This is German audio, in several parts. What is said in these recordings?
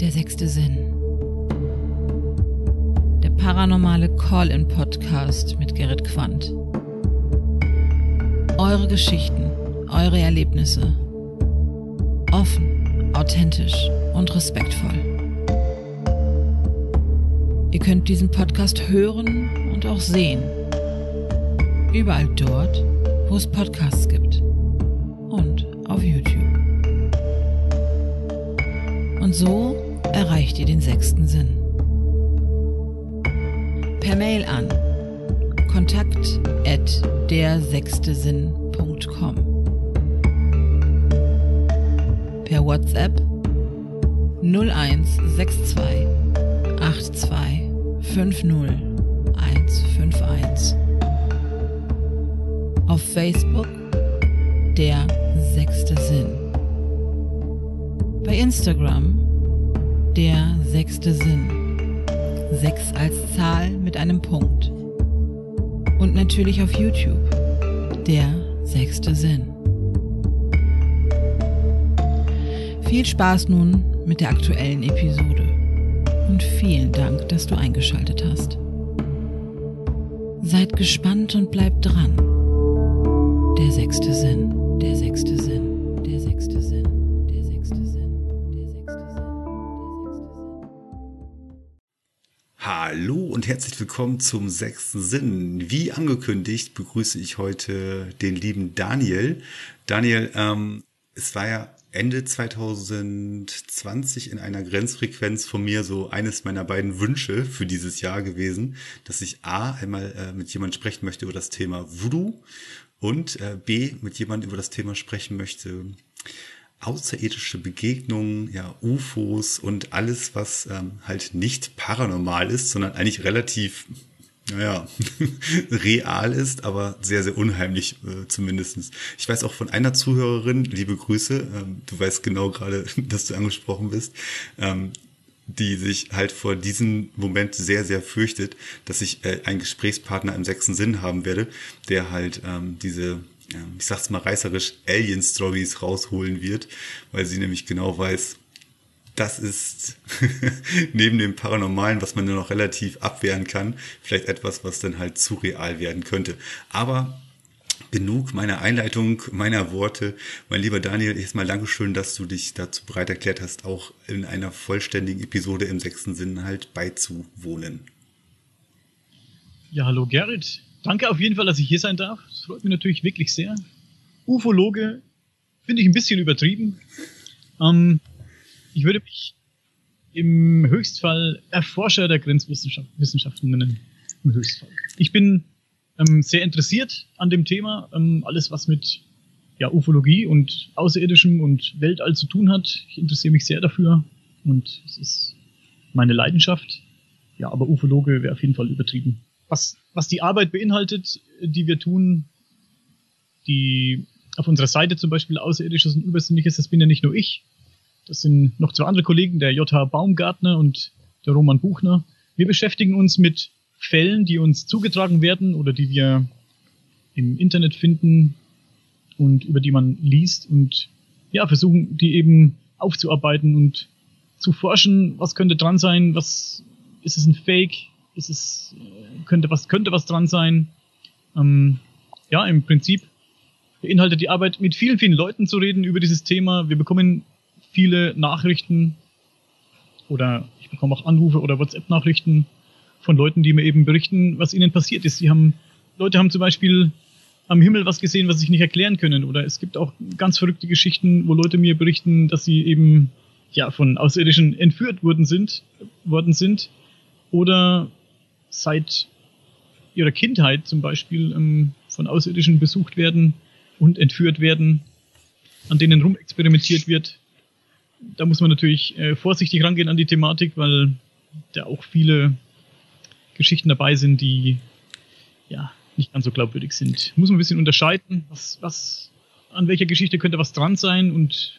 Der sechste Sinn. Der paranormale Call-in-Podcast mit Gerrit Quandt. Eure Geschichten, eure Erlebnisse. Offen, authentisch und respektvoll. Ihr könnt diesen Podcast hören und auch sehen. Überall dort, wo es Podcasts gibt. Und auf YouTube. Und so erreicht ihr den sechsten Sinn. Per Mail an kontakt at dersechstesinn.com Per WhatsApp 0162 82 50 151 Auf Facebook der sechste Sinn. Bei Instagram der sechste Sinn. Sechs als Zahl mit einem Punkt. Und natürlich auf YouTube der sechste Sinn. Viel Spaß nun mit der aktuellen Episode. Und vielen Dank, dass du eingeschaltet hast. Seid gespannt und bleibt dran. Der sechste Sinn, der sechste Sinn, und herzlich willkommen zum sechsten Sinn. Wie angekündigt begrüße ich heute den lieben Daniel. Daniel, ähm, es war ja Ende 2020 in einer Grenzfrequenz von mir so eines meiner beiden Wünsche für dieses Jahr gewesen, dass ich A, einmal äh, mit jemandem sprechen möchte über das Thema Voodoo und äh, B, mit jemandem über das Thema sprechen möchte, außerirdische Begegnungen, ja, UFOs und alles, was ähm, halt nicht paranormal ist, sondern eigentlich relativ, naja, real ist, aber sehr, sehr unheimlich äh, zumindestens. Ich weiß auch von einer Zuhörerin, liebe Grüße, ähm, du weißt genau gerade, dass du angesprochen bist, ähm, die sich halt vor diesem Moment sehr, sehr fürchtet, dass ich äh, einen Gesprächspartner im sechsten Sinn haben werde, der halt ähm, diese, ich sag's mal reißerisch, Alien-Stories rausholen wird, weil sie nämlich genau weiß, das ist neben dem Paranormalen, was man nur noch relativ abwehren kann, vielleicht etwas, was dann halt zu real werden könnte. Aber genug meiner Einleitung, meiner Worte. Mein lieber Daniel, erstmal Dankeschön, dass du dich dazu bereit erklärt hast, auch in einer vollständigen Episode im sechsten Sinn halt beizuwohnen. Ja, hallo Gerrit. Danke auf jeden Fall, dass ich hier sein darf. Freut mich natürlich wirklich sehr. Ufologe finde ich ein bisschen übertrieben. Ähm, ich würde mich im Höchstfall Erforscher der Grenzwissenschaften nennen. Im Höchstfall. Ich bin ähm, sehr interessiert an dem Thema. Ähm, alles, was mit ja, Ufologie und Außerirdischem und Weltall zu tun hat. Ich interessiere mich sehr dafür und es ist meine Leidenschaft. Ja, aber Ufologe wäre auf jeden Fall übertrieben. Was, was die Arbeit beinhaltet, die wir tun, die auf unserer Seite zum Beispiel Außerirdisches und Übersinnliches, das bin ja nicht nur ich. Das sind noch zwei andere Kollegen, der J.H. Baumgartner und der Roman Buchner. Wir beschäftigen uns mit Fällen, die uns zugetragen werden oder die wir im Internet finden und über die man liest und ja, versuchen, die eben aufzuarbeiten und zu forschen, was könnte dran sein, was ist es ein Fake, ist es, äh, könnte was, könnte was dran sein. Ähm, ja, im Prinzip beinhaltet die Arbeit, mit vielen, vielen Leuten zu reden über dieses Thema. Wir bekommen viele Nachrichten oder ich bekomme auch Anrufe oder WhatsApp-Nachrichten von Leuten, die mir eben berichten, was ihnen passiert ist. Die haben, Leute haben zum Beispiel am Himmel was gesehen, was sie nicht erklären können. Oder es gibt auch ganz verrückte Geschichten, wo Leute mir berichten, dass sie eben ja von Außerirdischen entführt worden sind, worden sind. Oder seit ihrer Kindheit zum Beispiel ähm, von Außerirdischen besucht werden und entführt werden, an denen rumexperimentiert wird. Da muss man natürlich äh, vorsichtig rangehen an die Thematik, weil da auch viele Geschichten dabei sind, die ja nicht ganz so glaubwürdig sind. Muss man ein bisschen unterscheiden, was, was, an welcher Geschichte könnte was dran sein und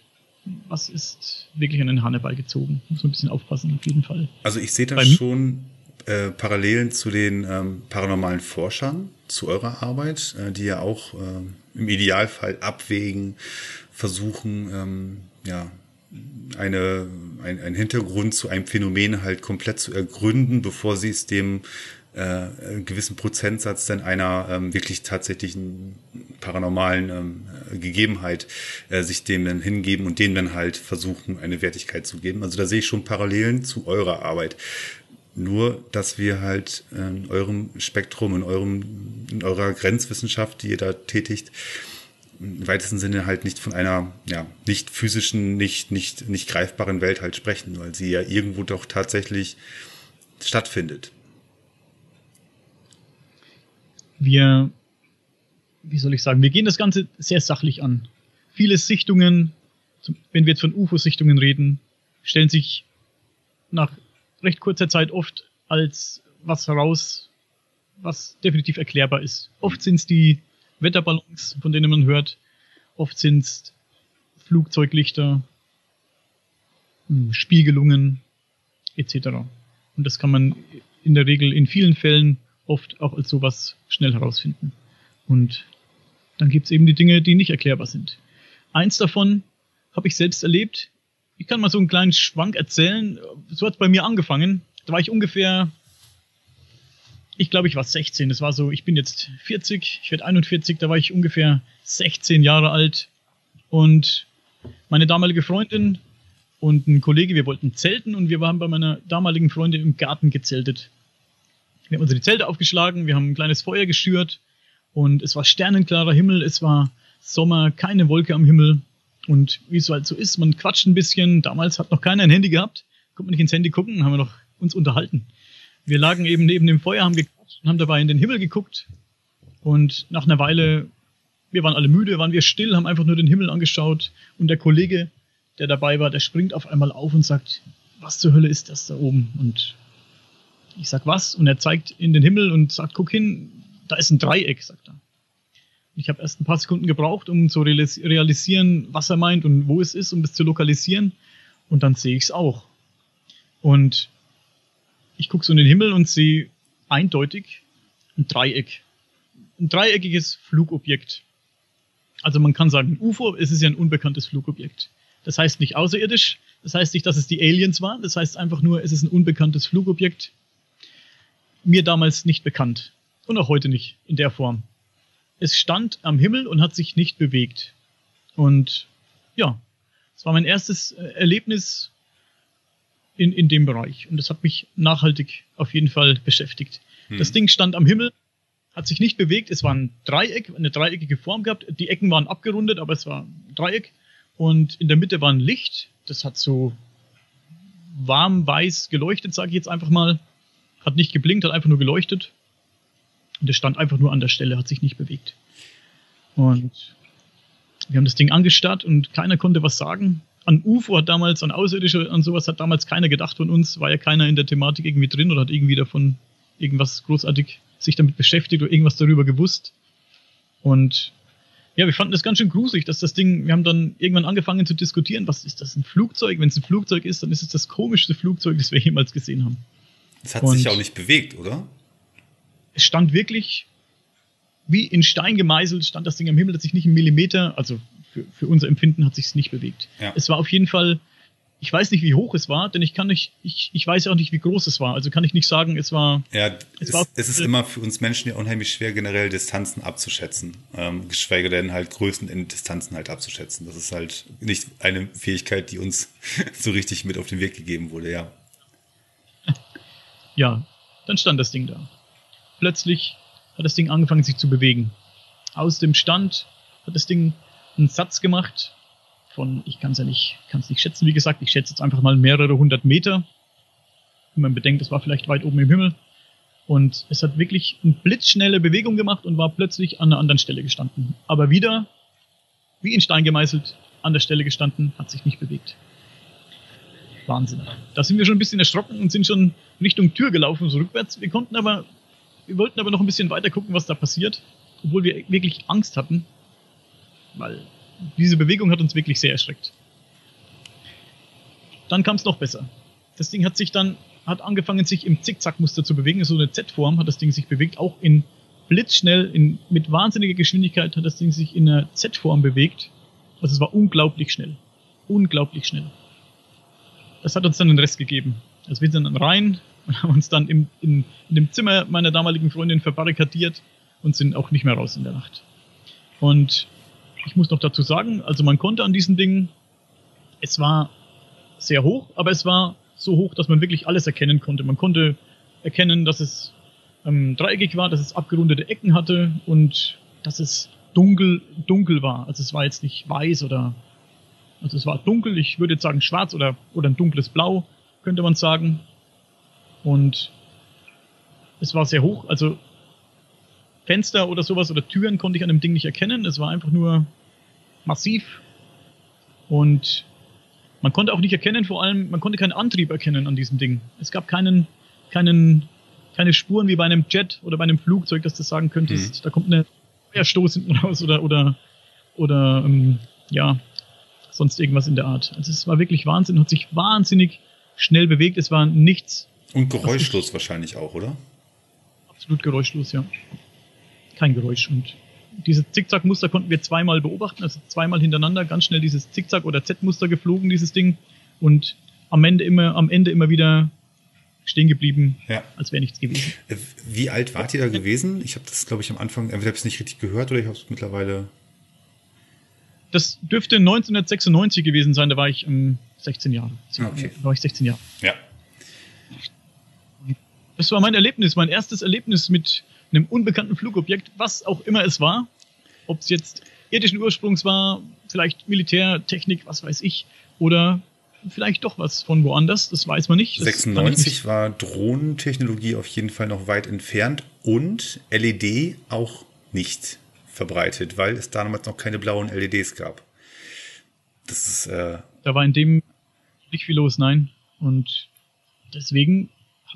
was ist wirklich an den Hanneball gezogen. Muss man ein bisschen aufpassen, auf jeden Fall. Also ich sehe da schon äh, Parallelen zu den ähm, paranormalen Forschern, zu eurer Arbeit, äh, die ja auch ähm, im Idealfall abwägen, versuchen, ähm, ja, eine ein, ein Hintergrund zu einem Phänomen halt komplett zu ergründen, bevor sie es dem äh, einen gewissen Prozentsatz dann einer ähm, wirklich tatsächlichen paranormalen ähm, Gegebenheit äh, sich dem dann hingeben und denen dann halt versuchen, eine Wertigkeit zu geben. Also da sehe ich schon Parallelen zu eurer Arbeit. Nur, dass wir halt in eurem Spektrum, in eurem, in eurer Grenzwissenschaft, die ihr da tätigt, im weitesten Sinne halt nicht von einer ja, nicht physischen, nicht, nicht, nicht greifbaren Welt halt sprechen, weil sie ja irgendwo doch tatsächlich stattfindet. Wir, wie soll ich sagen, wir gehen das Ganze sehr sachlich an. Viele Sichtungen, wenn wir jetzt von UFO-Sichtungen reden, stellen sich nach recht kurzer Zeit oft als was heraus, was definitiv erklärbar ist. Oft sind es die Wetterballons, von denen man hört. Oft sind es Flugzeuglichter, hm, Spiegelungen etc. Und das kann man in der Regel in vielen Fällen oft auch als sowas schnell herausfinden. Und dann gibt es eben die Dinge, die nicht erklärbar sind. Eins davon habe ich selbst erlebt. Ich kann mal so einen kleinen Schwank erzählen. So hat es bei mir angefangen. Da war ich ungefähr ich glaube, ich war 16. Das war so, ich bin jetzt 40, ich werde 41, da war ich ungefähr 16 Jahre alt. Und meine damalige Freundin und ein Kollege, wir wollten zelten und wir waren bei meiner damaligen Freundin im Garten gezeltet. Wir haben unsere Zelte aufgeschlagen, wir haben ein kleines Feuer geschürt und es war sternenklarer Himmel, es war Sommer, keine Wolke am Himmel. Und wie es halt so ist, man quatscht ein bisschen. Damals hat noch keiner ein Handy gehabt. Konnte man nicht ins Handy gucken, haben wir noch uns unterhalten wir lagen eben neben dem Feuer, haben gequatscht und haben dabei in den Himmel geguckt. Und nach einer Weile, wir waren alle müde, waren wir still, haben einfach nur den Himmel angeschaut. Und der Kollege, der dabei war, der springt auf einmal auf und sagt, was zur Hölle ist das da oben? Und ich sag was? Und er zeigt in den Himmel und sagt, guck hin, da ist ein Dreieck, sagt er. Ich habe erst ein paar Sekunden gebraucht, um zu realisieren, was er meint und wo es ist, um das zu lokalisieren. Und dann sehe ich es auch. Und ich gucke so in den Himmel und sehe eindeutig ein Dreieck. Ein dreieckiges Flugobjekt. Also man kann sagen, UFO, es ist ja ein unbekanntes Flugobjekt. Das heißt nicht außerirdisch, das heißt nicht, dass es die Aliens waren, das heißt einfach nur, es ist ein unbekanntes Flugobjekt. Mir damals nicht bekannt. Und auch heute nicht in der Form. Es stand am Himmel und hat sich nicht bewegt. Und ja, es war mein erstes äh, Erlebnis in, in dem Bereich. Und das hat mich nachhaltig auf jeden Fall beschäftigt. Hm. Das Ding stand am Himmel, hat sich nicht bewegt. Es war ein Dreieck, eine dreieckige Form gehabt. Die Ecken waren abgerundet, aber es war ein Dreieck. Und in der Mitte war ein Licht. Das hat so warm weiß geleuchtet, sage ich jetzt einfach mal. Hat nicht geblinkt, hat einfach nur geleuchtet. Und es stand einfach nur an der Stelle, hat sich nicht bewegt. Und wir haben das Ding angestarrt und keiner konnte was sagen an UFO hat damals, an Außerirdische, an sowas hat damals keiner gedacht von uns, war ja keiner in der Thematik irgendwie drin oder hat irgendwie davon irgendwas großartig sich damit beschäftigt oder irgendwas darüber gewusst. Und ja, wir fanden das ganz schön gruselig, dass das Ding, wir haben dann irgendwann angefangen zu diskutieren, was ist das, ein Flugzeug? Wenn es ein Flugzeug ist, dann ist es das komischste Flugzeug, das wir jemals gesehen haben. Es hat Und sich auch nicht bewegt, oder? Es stand wirklich wie in Stein gemeißelt, stand das Ding am Himmel, hat sich nicht einen Millimeter, also für, für unser Empfinden hat sich nicht bewegt. Ja. Es war auf jeden Fall, ich weiß nicht, wie hoch es war, denn ich kann nicht, ich, ich weiß auch nicht, wie groß es war. Also kann ich nicht sagen, es war. Ja, es, war, es ist immer für uns Menschen ja unheimlich schwer, generell Distanzen abzuschätzen. Ähm, geschweige denn halt Größen in Distanzen halt abzuschätzen. Das ist halt nicht eine Fähigkeit, die uns so richtig mit auf den Weg gegeben wurde, ja. Ja, dann stand das Ding da. Plötzlich hat das Ding angefangen, sich zu bewegen. Aus dem Stand hat das Ding einen Satz gemacht von, ich kann es ja nicht, kann nicht schätzen, wie gesagt, ich schätze jetzt einfach mal mehrere hundert Meter. Wenn man bedenkt, es war vielleicht weit oben im Himmel. Und es hat wirklich eine blitzschnelle Bewegung gemacht und war plötzlich an einer anderen Stelle gestanden. Aber wieder, wie in Stein gemeißelt, an der Stelle gestanden, hat sich nicht bewegt. Wahnsinn. Da sind wir schon ein bisschen erschrocken und sind schon Richtung Tür gelaufen, so rückwärts. Wir konnten aber, wir wollten aber noch ein bisschen weiter gucken, was da passiert, obwohl wir wirklich Angst hatten, weil diese Bewegung hat uns wirklich sehr erschreckt. Dann kam es noch besser. Das Ding hat sich dann, hat angefangen, sich im Zickzackmuster zu bewegen. So eine Z-Form hat das Ding sich bewegt. Auch in blitzschnell, in, mit wahnsinniger Geschwindigkeit hat das Ding sich in einer Z-Form bewegt. Also es war unglaublich schnell. Unglaublich schnell. das hat uns dann den Rest gegeben. Also wir sind dann rein und haben uns dann im, in, in dem Zimmer meiner damaligen Freundin verbarrikadiert und sind auch nicht mehr raus in der Nacht. Und ich muss noch dazu sagen, also man konnte an diesen Dingen, es war sehr hoch, aber es war so hoch, dass man wirklich alles erkennen konnte. Man konnte erkennen, dass es ähm, dreieckig war, dass es abgerundete Ecken hatte und dass es dunkel, dunkel war. Also es war jetzt nicht weiß oder, also es war dunkel, ich würde jetzt sagen schwarz oder, oder ein dunkles Blau, könnte man sagen. Und es war sehr hoch, also Fenster oder sowas oder Türen konnte ich an dem Ding nicht erkennen. Es war einfach nur massiv und man konnte auch nicht erkennen, vor allem, man konnte keinen Antrieb erkennen an diesem Ding. Es gab keinen, keinen, keine Spuren wie bei einem Jet oder bei einem Flugzeug, dass du sagen könntest, mhm. da kommt eine Feuerstoß hinten raus oder, oder, oder, ähm, ja, sonst irgendwas in der Art. Also es war wirklich Wahnsinn, hat sich wahnsinnig schnell bewegt. Es war nichts. Und geräuschlos wahrscheinlich auch, oder? Absolut geräuschlos, ja. Kein Geräusch. Und dieses Zickzack-Muster konnten wir zweimal beobachten, also zweimal hintereinander ganz schnell dieses Zickzack- oder Z-Muster geflogen, dieses Ding. Und am Ende immer, am Ende immer wieder stehen geblieben, ja. als wäre nichts gewesen. Äh, wie alt wart ihr da gewesen? Ich habe das, glaube ich, am Anfang, entweder habe ich es nicht richtig gehört oder ich habe es mittlerweile. Das dürfte 1996 gewesen sein, da war ich ähm, 16 Jahre. Okay. Da war ich 16 Jahre. Ja. Das war mein Erlebnis, mein erstes Erlebnis mit einem unbekannten Flugobjekt, was auch immer es war. Ob es jetzt irdischen Ursprungs war, vielleicht Militärtechnik, was weiß ich, oder vielleicht doch was von woanders, das weiß man nicht. Das 96 nicht. war Drohnentechnologie auf jeden Fall noch weit entfernt und LED auch nicht verbreitet, weil es damals noch keine blauen LEDs gab. Das ist. Äh da war in dem nicht viel los, nein. Und deswegen,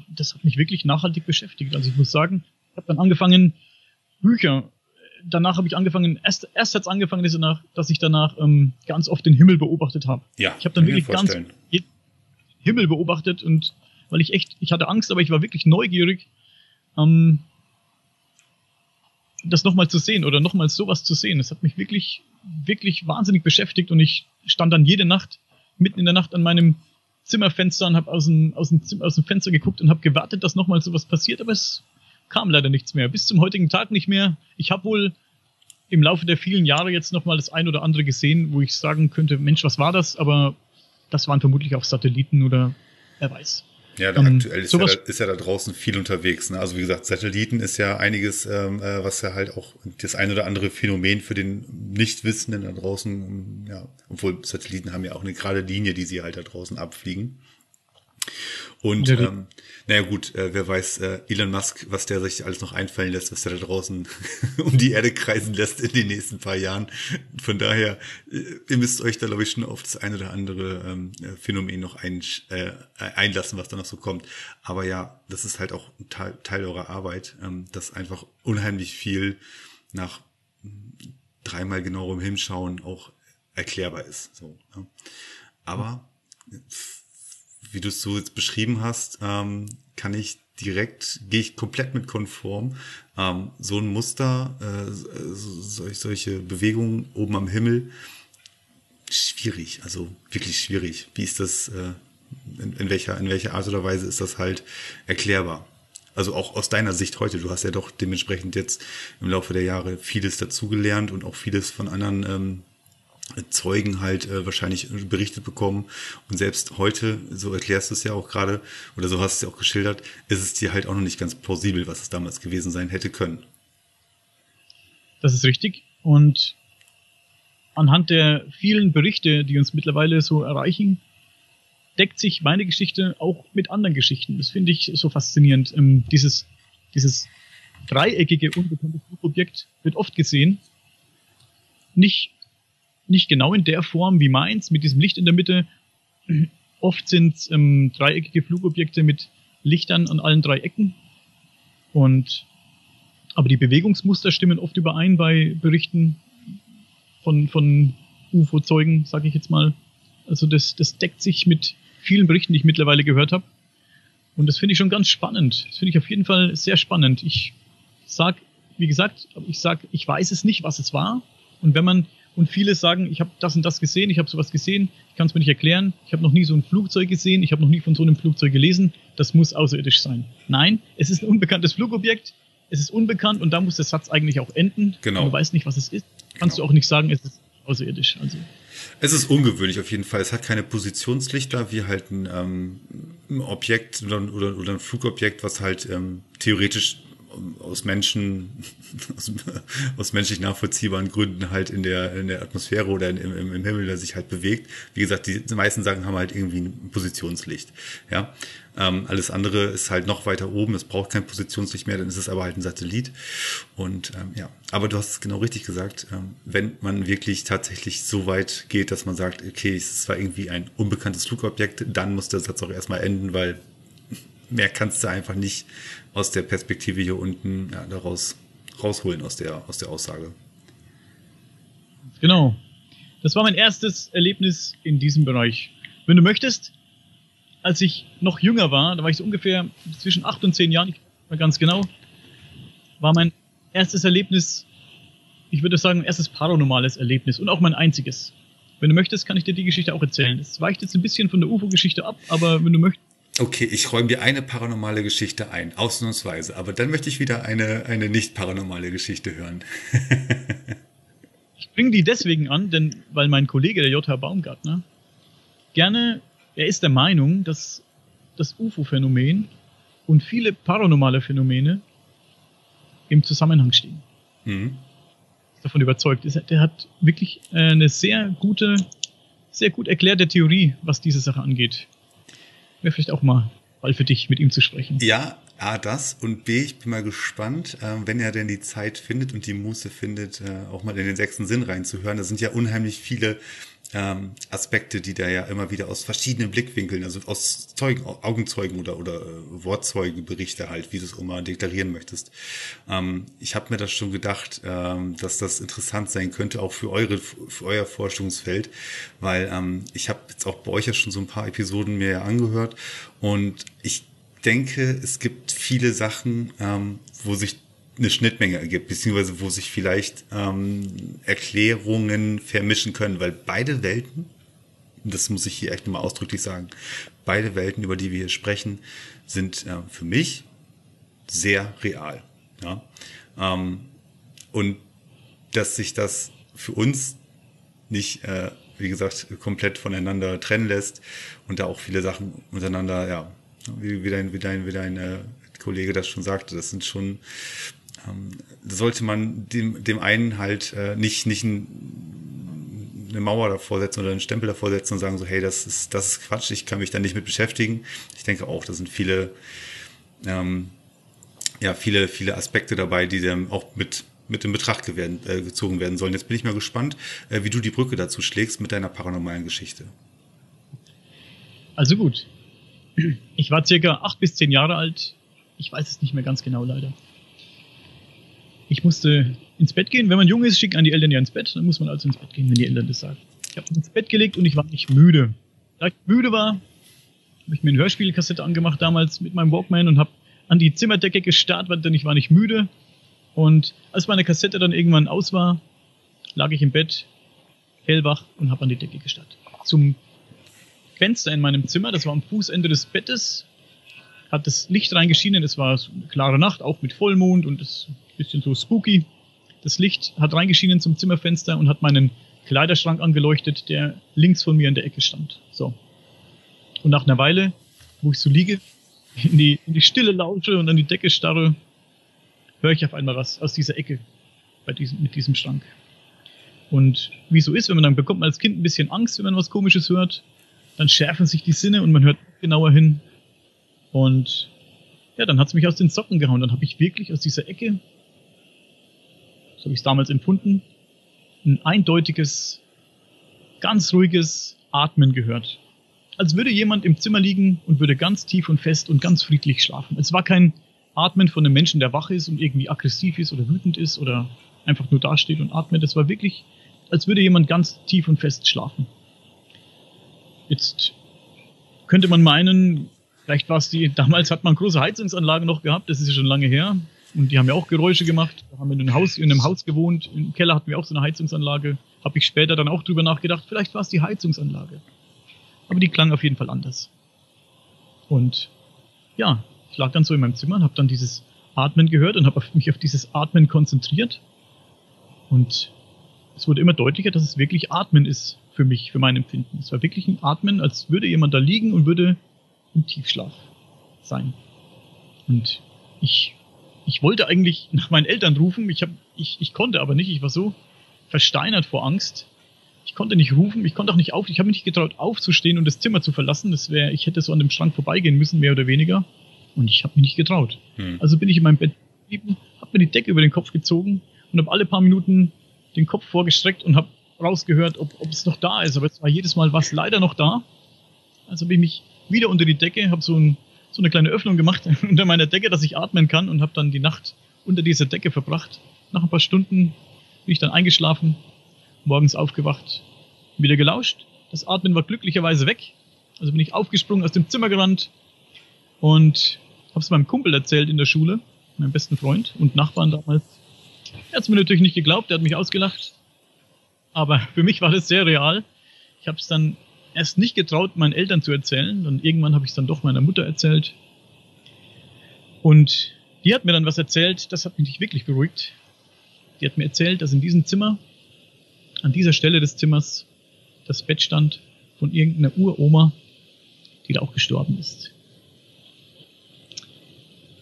das hat mich wirklich nachhaltig beschäftigt. Also ich muss sagen, ich habe dann angefangen, Bücher. Danach habe ich angefangen, erst, erst hat es angefangen, dass, danach, dass ich danach ähm, ganz oft den Himmel beobachtet habe. Ja, ich habe dann wirklich ganz Himmel beobachtet und weil ich echt, ich hatte Angst, aber ich war wirklich neugierig, ähm, das nochmal zu sehen oder nochmal sowas zu sehen. Das hat mich wirklich, wirklich wahnsinnig beschäftigt und ich stand dann jede Nacht, mitten in der Nacht an meinem Zimmerfenster und habe aus dem, aus, dem, aus dem Fenster geguckt und habe gewartet, dass nochmal sowas passiert, aber es kam leider nichts mehr. Bis zum heutigen Tag nicht mehr. Ich habe wohl im Laufe der vielen Jahre jetzt nochmal das ein oder andere gesehen, wo ich sagen könnte, Mensch, was war das? Aber das waren vermutlich auch Satelliten oder wer weiß. Ja, ähm, aktuell ist, ja da, ist ja da draußen viel unterwegs. Ne? Also wie gesagt, Satelliten ist ja einiges, ähm, äh, was ja halt auch das ein oder andere Phänomen für den Nichtwissenden da draußen, ja, obwohl Satelliten haben ja auch eine gerade Linie, die sie halt da draußen abfliegen. Und ähm, naja gut, äh, wer weiß, äh, Elon Musk, was der sich alles noch einfallen lässt, was der da draußen um die Erde kreisen lässt in den nächsten paar Jahren. Von daher, äh, ihr müsst euch da, glaube ich, schon auf das eine oder andere ähm, äh, Phänomen noch ein, äh, einlassen, was da noch so kommt. Aber ja, das ist halt auch ein Teil, Teil eurer Arbeit, ähm, dass einfach unheimlich viel nach dreimal genauerem Hinschauen auch erklärbar ist. So, ja. Aber wie du es so jetzt beschrieben hast, ähm, kann ich direkt, gehe ich komplett mit konform. Ähm, so ein Muster, äh, solch, solche Bewegungen oben am Himmel, schwierig, also wirklich schwierig. Wie ist das, äh, in, in, welcher, in welcher Art oder Weise ist das halt erklärbar? Also auch aus deiner Sicht heute, du hast ja doch dementsprechend jetzt im Laufe der Jahre vieles dazugelernt und auch vieles von anderen ähm, Zeugen halt äh, wahrscheinlich berichtet bekommen. Und selbst heute, so erklärst du es ja auch gerade, oder so hast du es ja auch geschildert, ist es dir halt auch noch nicht ganz plausibel, was es damals gewesen sein hätte können. Das ist richtig. Und anhand der vielen Berichte, die uns mittlerweile so erreichen, deckt sich meine Geschichte auch mit anderen Geschichten. Das finde ich so faszinierend. Ähm, dieses, dieses dreieckige, unbekannte Flugobjekt wird oft gesehen. Nicht nicht genau in der Form wie meins, mit diesem Licht in der Mitte. Oft sind ähm, dreieckige Flugobjekte mit Lichtern an allen drei Ecken. Und aber die Bewegungsmuster stimmen oft überein bei Berichten von, von UFO-Zeugen, sage ich jetzt mal. Also das, das deckt sich mit vielen Berichten, die ich mittlerweile gehört habe. Und das finde ich schon ganz spannend. Das finde ich auf jeden Fall sehr spannend. Ich sag, wie gesagt, ich sag, ich weiß es nicht, was es war. Und wenn man Und viele sagen, ich habe das und das gesehen, ich habe sowas gesehen, ich kann es mir nicht erklären, ich habe noch nie so ein Flugzeug gesehen, ich habe noch nie von so einem Flugzeug gelesen, das muss außerirdisch sein. Nein, es ist ein unbekanntes Flugobjekt, es ist unbekannt und da muss der Satz eigentlich auch enden. Genau. Du weißt nicht, was es ist, kannst Genau. du auch nicht sagen, es ist außerirdisch. Also Es ist ungewöhnlich auf jeden Fall. Es hat keine Positionslichter wie halt ein, ähm, ein Objekt oder, oder, oder ein Flugobjekt, was halt ähm, theoretisch aus Menschen, aus, aus menschlich nachvollziehbaren Gründen halt in der, in der Atmosphäre oder in, im, im Himmel da sich halt bewegt. Wie gesagt, die, meisten Sachen haben halt irgendwie ein Positionslicht. Ja. Ähm, alles andere ist halt noch weiter oben. Es braucht kein Positionslicht mehr, dann ist es aber halt ein Satellit. Und ähm, ja, aber du hast es genau richtig gesagt. Ähm, wenn man wirklich tatsächlich so weit geht, dass man sagt, okay, es zwar irgendwie ein unbekanntes Flugobjekt, dann muss der Satz auch erstmal enden, weil mehr kannst du einfach nicht aus der Perspektive hier unten ja, daraus rausholen aus der aus der Aussage. Genau. Das war mein erstes Erlebnis in diesem Bereich. Wenn du möchtest, als ich noch jünger war, da war ich so ungefähr zwischen acht und zehn Jahren, ich mehr ganz genau, war mein erstes Erlebnis, ich würde sagen, erstes paranormales Erlebnis und auch mein einziges. Wenn du möchtest, kann ich dir die Geschichte auch erzählen. Es weicht jetzt ein bisschen von der UFO-Geschichte ab, aber wenn du möchtest, Okay, ich räume dir eine paranormale Geschichte ein, ausnahmsweise, aber dann möchte ich wieder eine eine nicht paranormale Geschichte hören. Ich bringe die deswegen an, denn weil mein Kollege, der J.H. Baumgartner, gerne, er ist der Meinung, dass das UFO-Phänomen und viele paranormale Phänomene im Zusammenhang stehen. Mhm. Ist davon überzeugt. Der hat wirklich äh, eine sehr gute, sehr gut erklärte Theorie, was diese Sache angeht. Wäre vielleicht auch mal Fall für dich, mit ihm zu sprechen. Ja, A, das und B, ich bin mal gespannt, ähm, wenn er denn die Zeit findet und die Muße findet, äh, auch mal in den sechsten Sinn reinzuhören. Da sind ja unheimlich viele ähm, Aspekte, die da ja immer wieder aus verschiedenen Blickwinkeln, also aus Zeugen, Augenzeugen oder, oder äh, Wortzeugenberichte halt, wie du es mal deklarieren möchtest. Ähm, ich habe mir das schon gedacht, ähm, dass das interessant sein könnte, auch für eure, für euer Forschungsfeld, weil ähm, ich habe jetzt auch bei euch ja schon so ein paar Episoden mir ja angehört und ich denke, es gibt viele Sachen, ähm, wo sich eine Schnittmenge ergibt, beziehungsweise wo sich vielleicht ähm, Erklärungen vermischen können, weil beide Welten, das muss ich hier echt nochmal ausdrücklich sagen, beide Welten, über die wir hier sprechen, sind äh, für mich sehr real. Ja? Ähm, und dass sich das für uns nicht, äh, wie gesagt, komplett voneinander trennen lässt und da auch viele Sachen untereinander, ja, wie, wie dein, wie dein, wie dein äh, Kollege das schon sagte, das sind schon, sollte man dem, dem einen halt äh, nicht, nicht ein, eine Mauer davor setzen oder einen Stempel davor setzen und sagen so, hey, das ist, das ist Quatsch, ich kann mich da nicht mit beschäftigen. Ich denke auch, da sind viele, ähm, ja, viele, viele Aspekte dabei, die dann auch mit, mit in Betracht gewerden, äh, gezogen werden sollen. Jetzt bin ich mal gespannt, äh, wie du die Brücke dazu schlägst mit deiner paranormalen Geschichte. Also gut. Ich war circa acht bis zehn Jahre alt. Ich weiß es nicht mehr ganz genau, leider. Ich musste ins Bett gehen. Wenn man jung ist, schicken einen die Eltern ja ins Bett. Dann muss man also ins Bett gehen, wenn die Eltern das sagen. Ich habe mich ins Bett gelegt und ich war nicht müde. Da ich müde war, habe ich mir eine Hörspielkassette angemacht damals mit meinem Walkman und habe an die Zimmerdecke gestarrt, weil- denn ich war nicht müde. Und als meine Kassette dann irgendwann aus war, lag ich im Bett, hellwach und habe an die Decke gestarrt. Zum Fenster in meinem Zimmer, das war am Fußende des Bettes, hat das Licht reingeschienen. Es war eine klare Nacht, auch mit Vollmond und es bisschen so spooky. Das Licht hat reingeschienen zum Zimmerfenster und hat meinen Kleiderschrank angeleuchtet, der links von mir in der Ecke stand. So. Und nach einer Weile, wo ich so liege, in die, in die Stille lausche und an die Decke starre, höre ich auf einmal was aus dieser Ecke bei diesem, mit diesem Schrank. Und wie so ist, wenn man dann bekommt man als Kind ein bisschen Angst, wenn man was Komisches hört, dann schärfen sich die Sinne und man hört genauer hin. Und ja, dann hat's mich aus den Socken gehauen. Dann habe ich wirklich aus dieser Ecke, so habe ich es damals empfunden, ein eindeutiges, ganz ruhiges Atmen gehört. Als würde jemand im Zimmer liegen und würde ganz tief und fest und ganz friedlich schlafen. Es war kein Atmen von einem Menschen, der wach ist und irgendwie aggressiv ist oder wütend ist oder einfach nur dasteht und atmet. Es war wirklich, als würde jemand ganz tief und fest schlafen. Jetzt könnte man meinen, vielleicht war es die, damals hat man große Heizungsanlagen noch gehabt, das ist ja schon lange her. Und die haben ja auch Geräusche gemacht. Da haben wir in einem Haus, in einem Haus gewohnt. Im Keller hatten wir auch so eine Heizungsanlage. Habe ich später dann auch drüber nachgedacht, vielleicht war es die Heizungsanlage. Aber die klang auf jeden Fall anders. Und ja, ich lag dann so in meinem Zimmer und habe dann dieses Atmen gehört und habe mich auf dieses Atmen konzentriert. Und es wurde immer deutlicher, dass es wirklich Atmen ist für mich, für mein Empfinden. Es war wirklich ein Atmen, als würde jemand da liegen und würde im Tiefschlaf sein. Und ich, ich wollte eigentlich nach meinen Eltern rufen, ich, hab, ich, ich konnte aber nicht, ich war so versteinert vor Angst. Ich konnte nicht rufen, ich konnte auch nicht auf, ich habe mich nicht getraut aufzustehen und das Zimmer zu verlassen. Das wäre, ich hätte so an dem Schrank vorbeigehen müssen, mehr oder weniger. Und ich habe mich nicht getraut. Hm. Also bin ich in meinem Bett geblieben, habe mir die Decke über den Kopf gezogen und habe alle paar Minuten den Kopf vorgestreckt und habe rausgehört, ob, ob es noch da ist. Aber es war jedes Mal was leider noch da. Also bin ich mich wieder unter die Decke, habe so, ein, so eine kleine Öffnung gemacht unter meiner Decke, dass ich atmen kann und habe dann die Nacht unter dieser Decke verbracht. Nach ein paar Stunden bin ich dann eingeschlafen, morgens aufgewacht, wieder gelauscht. Das Atmen war glücklicherweise weg. Also bin ich aufgesprungen, aus dem Zimmer gerannt und habe es meinem Kumpel erzählt in der Schule, meinem besten Freund und Nachbarn damals. Er hat es mir natürlich nicht geglaubt, er hat mich ausgelacht. Aber für mich war das sehr real. Ich habe es dann erst nicht getraut, meinen Eltern zu erzählen. Und irgendwann habe ich es dann doch meiner Mutter erzählt. Und die hat mir dann was erzählt, das hat mich nicht wirklich beruhigt. Die hat mir erzählt, dass in diesem Zimmer, an dieser Stelle des Zimmers, das Bett stand von irgendeiner Uroma, die da auch gestorben ist.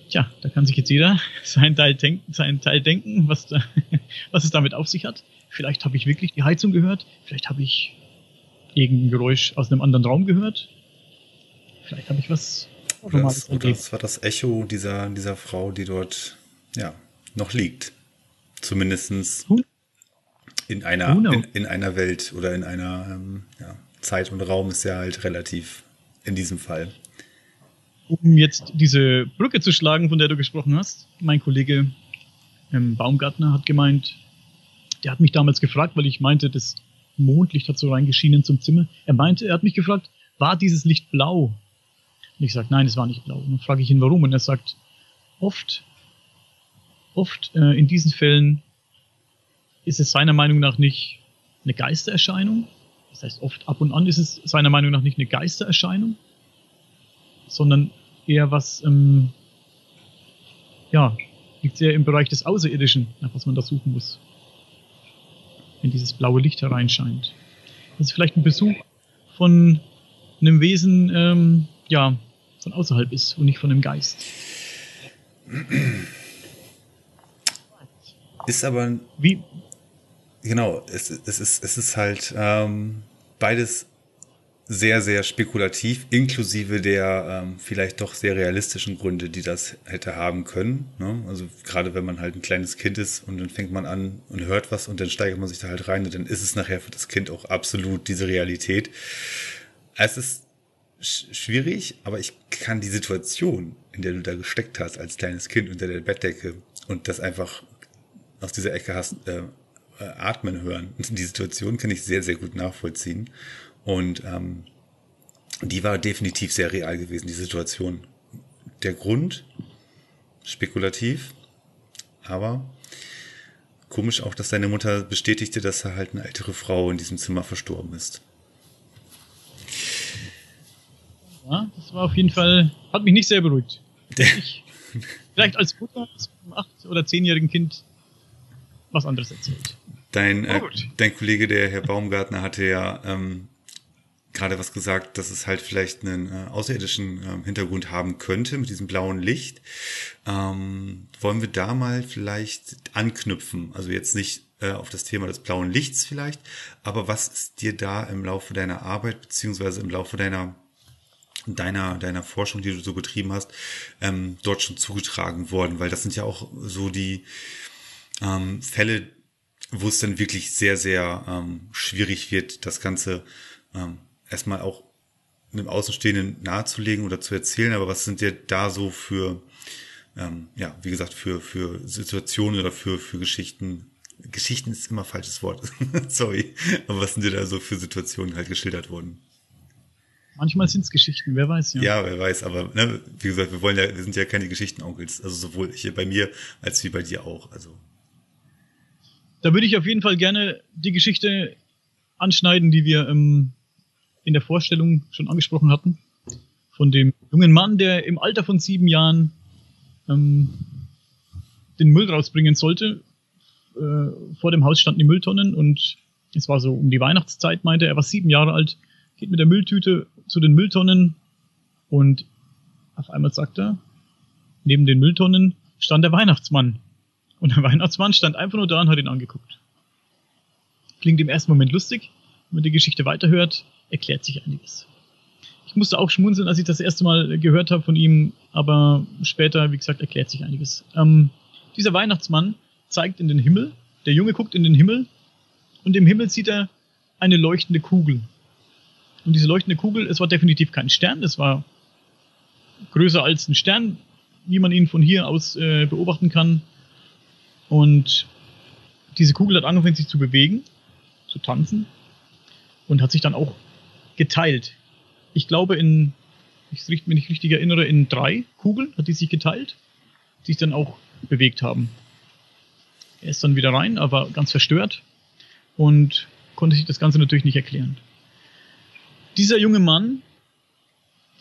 Tja, da kann sich jetzt jeder seinen Teil, denken, seinen Teil denken, was, da, was es damit auf sich hat. Vielleicht habe ich wirklich die Heizung gehört, vielleicht habe ich irgendein Geräusch aus einem anderen Raum gehört. Vielleicht habe ich was oder das, oder das war das Echo dieser, dieser Frau, die dort ja, noch liegt. Zumindestens in einer, in, in, einer Welt oder in einer ähm, ja, Zeit und Raum ist ja halt relativ in diesem Fall. Um jetzt diese Brücke zu schlagen, von der du gesprochen hast, mein Kollege ähm, Baumgartner hat gemeint, der hat mich damals gefragt, weil ich meinte, das Mondlicht hat so reingeschienen zum Zimmer. Er meinte, er hat mich gefragt, war dieses Licht blau? Und ich sage, nein, es war nicht blau. Und dann frage ich ihn, warum. Und er sagt, oft oft äh, in diesen Fällen ist es seiner Meinung nach nicht eine Geistererscheinung. Das heißt, oft ab und an ist es seiner Meinung nach nicht eine Geistererscheinung, sondern eher was, ähm, ja, liegt sehr im Bereich des Außerirdischen, nach was man da suchen muss. Wenn dieses blaue Licht hereinscheint. Das ist vielleicht ein Besuch von einem Wesen, ähm, ja, von außerhalb ist und nicht von einem Geist. Ist aber. Wie? Genau, es, es, ist, es ist halt ähm, beides sehr, sehr spekulativ, inklusive der ähm, vielleicht doch sehr realistischen Gründe, die das hätte haben können. Ne? Also gerade wenn man halt ein kleines Kind ist und dann fängt man an und hört was und dann steigert man sich da halt rein und dann ist es nachher für das Kind auch absolut diese Realität. Es ist schwierig, aber ich kann die Situation, in der du da gesteckt hast als kleines Kind unter der Bettdecke und das einfach aus dieser Ecke hast, äh, äh, atmen hören. Die Situation kann ich sehr, sehr gut nachvollziehen. Und ähm, die war definitiv sehr real gewesen, die Situation. Der Grund, spekulativ, aber komisch auch, dass deine Mutter bestätigte, dass er halt eine ältere Frau in diesem Zimmer verstorben ist. Ja, das war auf jeden Fall, hat mich nicht sehr beruhigt. Ich, vielleicht als Mutter des acht- oder zehnjährigen Kind was anderes erzählt. Dein, äh, dein Kollege, der Herr Baumgartner, hatte ja ähm, gerade was gesagt, dass es halt vielleicht einen äh, außerirdischen äh, Hintergrund haben könnte mit diesem blauen Licht. Ähm, wollen wir da mal vielleicht anknüpfen? Also jetzt nicht äh, auf das Thema des blauen Lichts vielleicht, aber was ist dir da im Laufe deiner Arbeit beziehungsweise im Laufe deiner deiner deiner Forschung, die du so betrieben hast, ähm, dort schon zugetragen worden? Weil das sind ja auch so die ähm, Fälle, wo es dann wirklich sehr, sehr ähm, schwierig wird, das Ganze ähm, erstmal auch einem Außenstehenden nahezulegen oder zu erzählen. Aber was sind dir da so für, ähm, ja, wie gesagt, für, für Situationen oder für, für Geschichten? Geschichten ist immer falsches Wort. Sorry. Aber was sind dir da so für Situationen halt geschildert worden? Manchmal sind es Geschichten, wer weiß, ja. Ja, wer weiß, aber ne, wie gesagt, wir wollen ja, wir sind ja keine Geschichteноnkels, also sowohl hier bei mir als wie bei dir auch. Also. Da würde ich auf jeden Fall gerne die Geschichte anschneiden, die wir ähm, in der Vorstellung schon angesprochen hatten. Von dem jungen Mann, der im Alter von sieben Jahren ähm, den Müll rausbringen sollte. Äh, vor dem Haus standen die Mülltonnen und es war so um die Weihnachtszeit, meinte er, er war sieben Jahre alt, geht mit der Mülltüte zu den Mülltonnen und auf einmal sagt er, neben den Mülltonnen stand der Weihnachtsmann. Und der Weihnachtsmann stand einfach nur da und hat ihn angeguckt. Klingt im ersten Moment lustig. Wenn man die Geschichte weiterhört, erklärt sich einiges. Ich musste auch schmunzeln, als ich das erste Mal gehört habe von ihm, aber später, wie gesagt, erklärt sich einiges. Ähm, dieser Weihnachtsmann zeigt in den Himmel, der Junge guckt in den Himmel und im Himmel sieht er eine leuchtende Kugel. Und diese leuchtende Kugel, es war definitiv kein Stern, es war größer als ein Stern, wie man ihn von hier aus äh, beobachten kann. Und diese Kugel hat angefangen, sich zu bewegen, zu tanzen und hat sich dann auch geteilt. Ich glaube, in, ich mich nicht richtig erinnere, in drei Kugeln hat die sich geteilt, die sich dann auch bewegt haben. Er ist dann wieder rein, aber ganz verstört und konnte sich das Ganze natürlich nicht erklären. Dieser junge Mann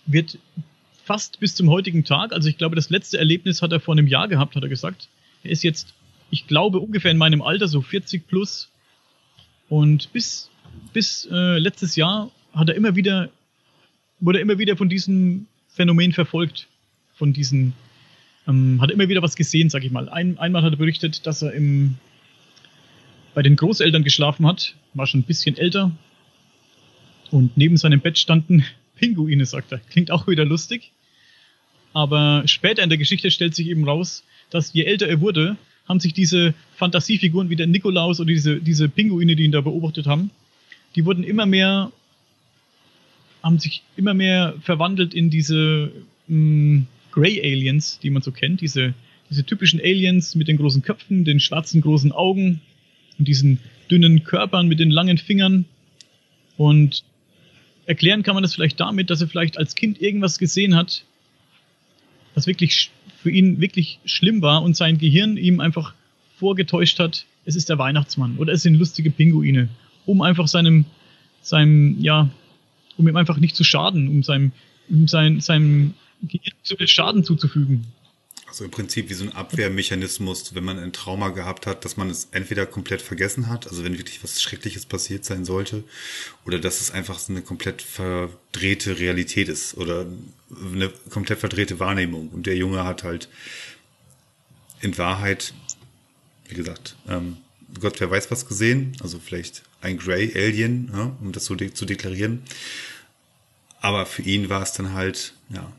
wird fast bis zum heutigen Tag, also ich glaube, das letzte Erlebnis hat er vor einem Jahr gehabt, hat er gesagt. Er ist jetzt, ich glaube, ungefähr in meinem Alter, so 40 plus. Und bis, bis äh, letztes Jahr hat er immer wieder, wurde er immer wieder von diesem Phänomen verfolgt, von diesen ähm, hat immer wieder was gesehen, sag ich mal. Ein, einmal hat er berichtet, dass er im, bei den Großeltern geschlafen hat, war schon ein bisschen älter. Und neben seinem Bett standen Pinguine, sagt er. Klingt auch wieder lustig. Aber später in der Geschichte stellt sich eben raus, dass je älter er wurde, haben sich diese Fantasiefiguren wie der Nikolaus oder diese, diese Pinguine, die ihn da beobachtet haben, die wurden immer mehr, haben sich immer mehr verwandelt in diese mh, mm, Grey Aliens, die man so kennt, diese, diese typischen Aliens mit den großen Köpfen, den schwarzen großen Augen und diesen dünnen Körpern mit den langen Fingern. Und erklären kann man das vielleicht damit, dass er vielleicht als Kind irgendwas gesehen hat, was wirklich für ihn wirklich schlimm war und sein Gehirn ihm einfach vorgetäuscht hat, es ist der Weihnachtsmann oder es sind lustige Pinguine, um einfach seinem, seinem, ja, um ihm einfach nicht zu schaden, um seinem, um sein, seinem zu viel Schaden zuzufügen. Also im Prinzip wie so ein Abwehrmechanismus, wenn man ein Trauma gehabt hat, dass man es entweder komplett vergessen hat, also wenn wirklich was Schreckliches passiert sein sollte, oder dass es einfach so eine komplett verdrehte Realität ist oder eine komplett verdrehte Wahrnehmung. Und der Junge hat halt in Wahrheit, wie gesagt, ähm, Gott, wer weiß was gesehen, also vielleicht ein Grey Alien, ja, um das so de zu deklarieren. Aber für ihn war es dann halt, ja,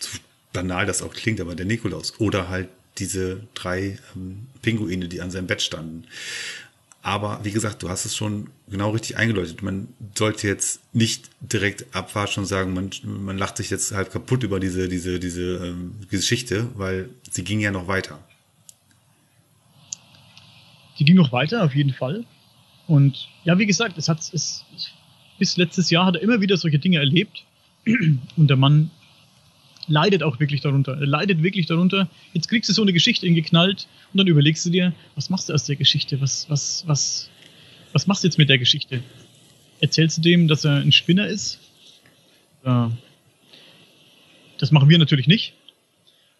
so banal das auch klingt, aber der Nikolaus oder halt diese drei ähm, Pinguine, die an seinem Bett standen. Aber wie gesagt, du hast es schon genau richtig eingeläutet. Man sollte jetzt nicht direkt abwatschen und sagen, man, man lacht sich jetzt halt kaputt über diese, diese, diese ähm, Geschichte, weil sie ging ja noch weiter. Die ging noch weiter, auf jeden Fall. Und ja, wie gesagt, es hat es bis letztes Jahr hat er immer wieder solche Dinge erlebt. Und der Mann leidet auch wirklich darunter. Er leidet wirklich darunter. Jetzt kriegst du so eine Geschichte geknallt und dann überlegst du dir, was machst du aus der Geschichte? Was, was, was, was machst du jetzt mit der Geschichte? Erzählst du dem, dass er ein Spinner ist? Ja. Das machen wir natürlich nicht.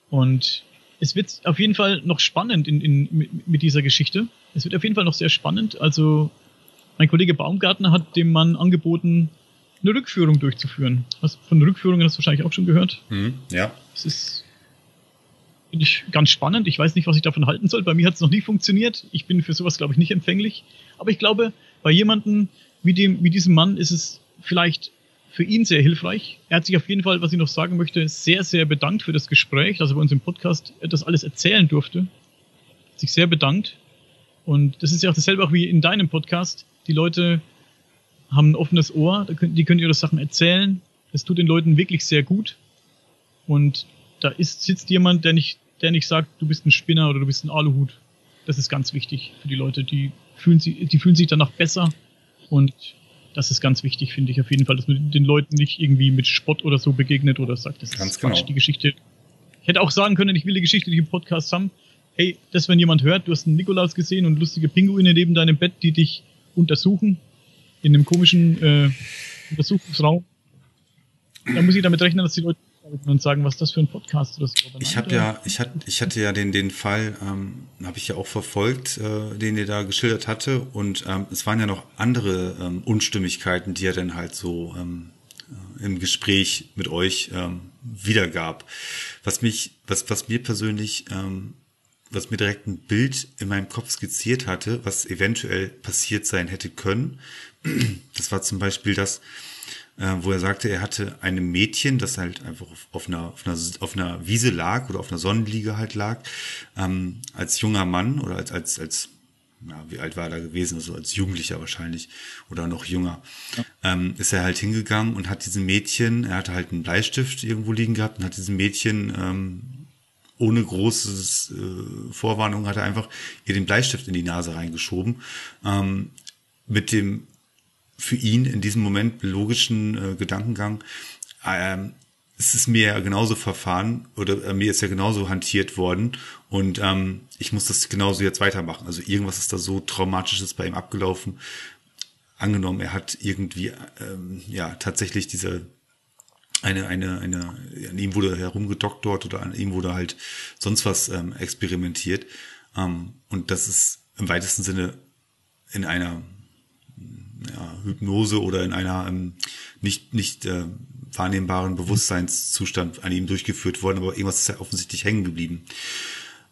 Und es wird auf jeden Fall noch spannend in, in, mit dieser Geschichte. Es wird auf jeden Fall noch sehr spannend. Also, mein Kollege Baumgartner hat dem Mann angeboten, eine Rückführung durchzuführen. Was von Rückführungen hast du wahrscheinlich auch schon gehört. Mhm, ja. Das ist finde ich ganz spannend. Ich weiß nicht, was ich davon halten soll. Bei mir hat es noch nie funktioniert. Ich bin für sowas, glaube ich, nicht empfänglich. Aber ich glaube, bei jemandem wie, dem, wie diesem Mann ist es vielleicht für ihn sehr hilfreich. Er hat sich auf jeden Fall, was ich noch sagen möchte, sehr, sehr bedankt für das Gespräch, dass er bei uns im Podcast das alles erzählen durfte. Hat sich sehr bedankt. Und das ist ja auch dasselbe auch wie in deinem Podcast. Die Leute haben ein offenes Ohr, die können ihre Sachen erzählen. Es tut den Leuten wirklich sehr gut. Und da ist, sitzt jemand, der nicht, der nicht sagt, du bist ein Spinner oder du bist ein Aluhut. Das ist ganz wichtig für die Leute. Die fühlen, sich, die fühlen sich danach besser und das ist ganz wichtig, finde ich auf jeden Fall, dass man den Leuten nicht irgendwie mit Spott oder so begegnet oder sagt, das Ganz ist Quatsch, genau. die Geschichte. Ich hätte auch sagen können, ich will die Geschichte nicht im Podcast haben. Hey, das, wenn jemand hört, du hast einen Nikolaus gesehen und lustige Pinguine neben deinem Bett, die dich untersuchen, in einem komischen äh, Untersuchungsraum, dann muss ich damit rechnen, dass die Leute und sagen, was ist das für ein Podcast. Aber Ich habe ja, ich hatte, ich hatte ja den den Fall, ähm, habe ich ja auch verfolgt, äh, den ihr da geschildert hatte, und ähm, es waren ja noch andere ähm, Unstimmigkeiten, die er dann halt so ähm, äh, im Gespräch mit euch ähm, wiedergab. Was mich, was was mir persönlich, ähm, was mir direkt ein Bild in meinem Kopf skizziert hatte, was eventuell passiert sein hätte können. Das war zum Beispiel das, äh, wo er sagte, er hatte einem Mädchen, das halt einfach auf, einer, auf, einer, auf einer Wiese lag oder auf einer Sonnenliege halt lag, ähm, als junger Mann oder als, als, als ja, wie alt war er da gewesen, also als Jugendlicher wahrscheinlich oder noch jünger, ähm, ist er halt hingegangen und hat diesem Mädchen, er hatte halt einen Bleistift irgendwo liegen gehabt und hat diesem Mädchen ähm, ohne großes äh, Vorwarnung hat er einfach ihr den Bleistift in die Nase reingeschoben. Ähm, mit dem für ihn in diesem Moment logischen äh, Gedankengang, ähm, es ist mir ja genauso verfahren oder äh, mir ist ja genauso hantiert worden und ähm, ich muss das genauso jetzt weitermachen. Also irgendwas ist da so traumatisches bei ihm abgelaufen. Angenommen, er hat irgendwie ähm, ja tatsächlich diese eine, eine, eine, an ihm wurde herumgedoktort oder an ihm wurde halt sonst was ähm, experimentiert. Ähm, und das ist im weitesten Sinne in einer ja, Hypnose oder in einer ähm, nicht, nicht äh, wahrnehmbaren Bewusstseinszustand an ihm durchgeführt worden, aber irgendwas ist ja offensichtlich hängen geblieben.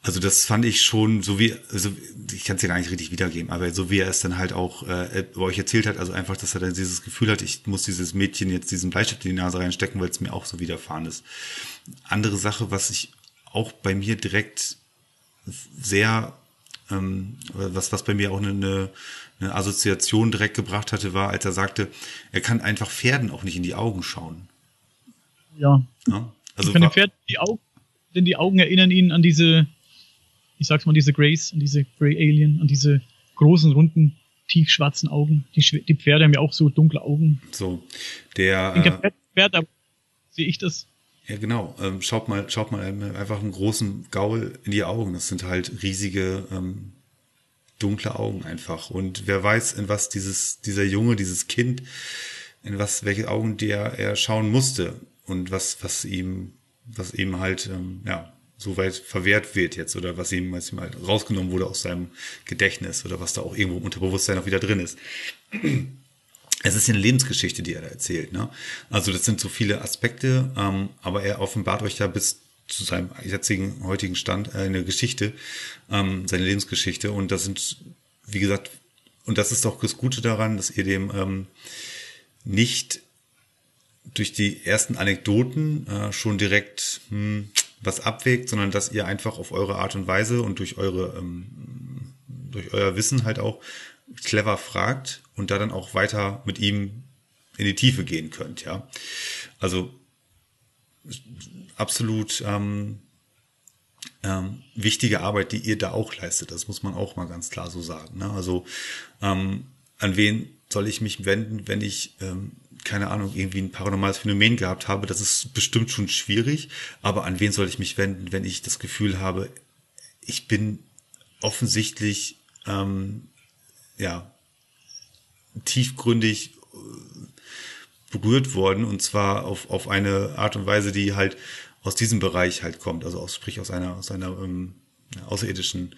Also das fand ich schon, so wie, also ich kann es ja gar nicht richtig wiedergeben, aber so wie er es dann halt auch äh, bei euch erzählt hat, also einfach, dass er dann dieses Gefühl hat, ich muss dieses Mädchen jetzt diesen Bleistift in die Nase reinstecken, weil es mir auch so widerfahren ist. Andere Sache, was ich auch bei mir direkt sehr, ähm, was, was bei mir auch eine, eine Assoziation direkt gebracht hatte, war, als er sagte, er kann einfach Pferden auch nicht in die Augen schauen. Ja. Ja? Also ich kann dem war- Pferd die Augen, denn die Augen erinnern ihn an diese, ich sag's mal, diese Grays, an diese Grey Alien, an diese großen, runden, tiefschwarzen Augen. Die, die Pferde haben ja auch so dunkle Augen. so der Ich äh, Pferd, aber sehe ich das? Ja, genau. Ähm, schaut mal, schaut mal einfach einen großen Gaul in die Augen. Das sind halt riesige, ähm, dunkle Augen einfach. Und wer weiß, in was dieses, dieser Junge, dieses Kind, in was, welche Augen der er schauen musste und was, was ihm, was ihm halt, ähm, ja, so weit verwehrt wird jetzt oder was ihm, was ihm halt rausgenommen wurde aus seinem Gedächtnis oder was da auch irgendwo im Unterbewusstsein auch wieder drin ist. Es ist eine Lebensgeschichte, die er da erzählt. Ne? Also das sind so viele Aspekte, ähm, aber er offenbart euch ja bis zu seinem jetzigen, heutigen Stand äh, eine Geschichte, ähm, seine Lebensgeschichte. Und das sind, wie gesagt, und das ist doch das Gute daran, dass ihr dem ähm, nicht durch die ersten Anekdoten äh, schon direkt hm, was abwägt, sondern dass ihr einfach auf eure Art und Weise und durch eure ähm, durch euer Wissen halt auch clever fragt und da dann auch weiter mit ihm in die Tiefe gehen könnt, ja. Also absolut ähm, ähm, wichtige Arbeit, die ihr da auch leistet. Das muss man auch mal ganz klar so sagen. Ne? Also ähm, an wen soll ich mich wenden, wenn ich ähm, keine Ahnung, irgendwie ein paranormales Phänomen gehabt habe, das ist bestimmt schon schwierig, aber an wen soll ich mich wenden, wenn ich das Gefühl habe, ich bin offensichtlich ähm, ja tiefgründig äh, berührt worden und zwar auf, auf eine Art und Weise, die halt aus diesem Bereich halt kommt, also aus, sprich aus einer, aus einer ähm, außerirdischen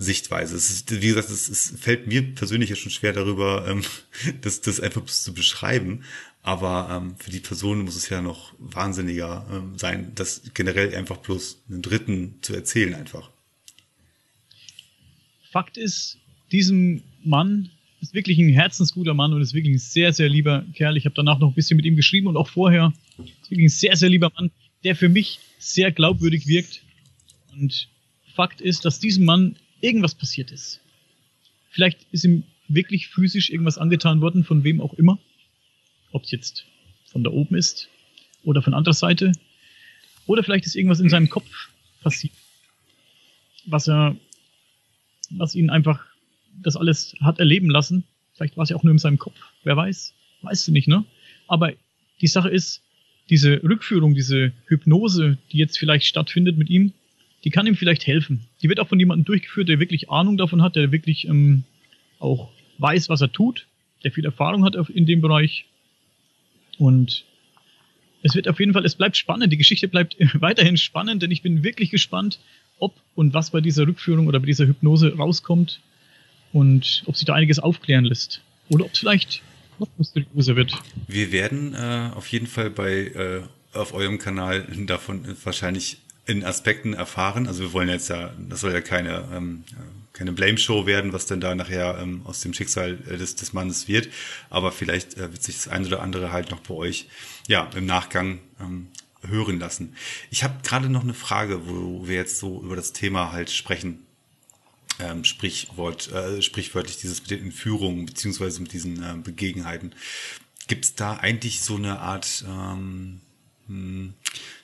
Sichtweise. Es ist, wie gesagt, es, es fällt mir persönlich jetzt schon schwer darüber, ähm, das, das einfach zu beschreiben. Aber ähm, für die Person muss es ja noch wahnsinniger ähm, sein, das generell einfach bloß einen Dritten zu erzählen einfach. Fakt ist, diesem Mann ist wirklich ein herzensguter Mann und ist wirklich ein sehr, sehr lieber Kerl. Ich habe danach noch ein bisschen mit ihm geschrieben und auch vorher. Ist wirklich ein sehr, sehr lieber Mann, der für mich sehr glaubwürdig wirkt. Und Fakt ist, dass diesem Mann irgendwas passiert ist. Vielleicht ist ihm wirklich physisch irgendwas angetan worden, von wem auch immer. Ob es jetzt von da oben ist oder von anderer Seite. Oder vielleicht ist irgendwas in seinem Kopf passiert, was er was ihn einfach das alles hat erleben lassen. Vielleicht war es ja auch nur in seinem Kopf. Wer weiß? Weißt du nicht, ne? Aber die Sache ist, diese Rückführung, diese Hypnose, die jetzt vielleicht stattfindet mit ihm, die kann ihm vielleicht helfen. Die wird auch von jemandem durchgeführt, der wirklich Ahnung davon hat, der wirklich ähm, auch weiß, was er tut, der viel Erfahrung hat in dem Bereich. Und es wird auf jeden Fall, es bleibt spannend, die Geschichte bleibt weiterhin spannend, denn ich bin wirklich gespannt, ob und was bei dieser Rückführung oder bei dieser Hypnose rauskommt und ob sich da einiges aufklären lässt. Oder ob es vielleicht noch mysteriöser wird. Wir werden äh, auf jeden Fall bei äh, auf eurem Kanal davon wahrscheinlich in Aspekten erfahren. Also wir wollen jetzt ja, das soll ja keine, ähm, keine Blame-Show werden, was denn da nachher ähm, aus dem Schicksal äh, des, des Mannes wird. Aber vielleicht äh, wird sich das ein oder andere halt noch bei euch ja im Nachgang ähm, hören lassen. Ich habe gerade noch eine Frage, wo wir jetzt so über das Thema halt sprechen. Ähm, Sprichwort, äh, sprichwörtlich dieses mit den Entführungen beziehungsweise mit diesen äh, Begebenheiten. Gibt es da eigentlich so eine Art ähm, hm,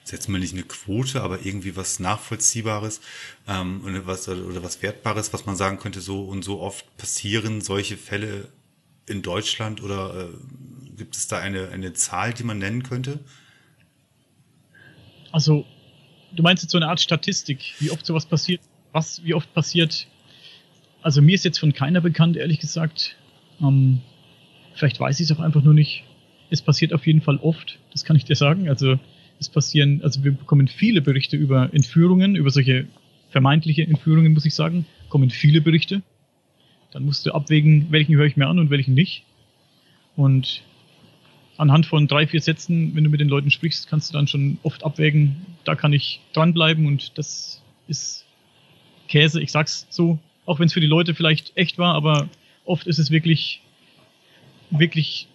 setzen wir nicht eine Quote, aber irgendwie was Nachvollziehbares ähm, oder, was, oder was Wertbares, was man sagen könnte, so und so oft passieren solche Fälle in Deutschland oder äh, gibt es da eine, eine Zahl, die man nennen könnte? Also, du meinst jetzt so eine Art Statistik, wie oft sowas passiert, was, wie oft passiert. Also mir ist jetzt von keiner bekannt, ehrlich gesagt. Ähm, vielleicht weiß ich es auch einfach nur nicht es passiert auf jeden Fall oft, das kann ich dir sagen. Also es passieren, also wir bekommen viele Berichte über Entführungen, über solche vermeintliche Entführungen, muss ich sagen, kommen viele Berichte. Dann musst du abwägen, welchen höre ich mir an und welchen nicht. Und anhand von drei, vier Sätzen, wenn du mit den Leuten sprichst, kannst du dann schon oft abwägen, da kann ich dranbleiben und das ist Käse, ich sag's so, auch wenn es für die Leute vielleicht echt war, aber oft ist es wirklich, wirklich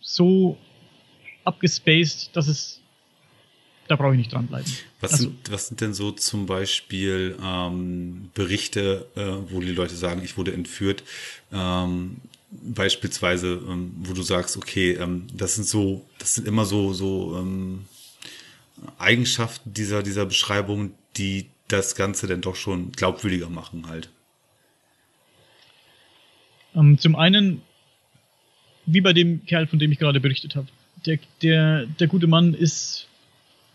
so abgespaced, dass es da brauche ich nicht dranbleiben. Was, also, sind, was sind denn so zum Beispiel ähm, Berichte, äh, wo die Leute sagen, ich wurde entführt? Ähm, beispielsweise, ähm, wo du sagst, okay, ähm, das sind so, das sind immer so so ähm, Eigenschaften dieser dieser Beschreibung, die das Ganze dann doch schon glaubwürdiger machen halt. Ähm, zum einen wie bei dem Kerl, von dem ich gerade berichtet habe. Der, der, der gute Mann ist,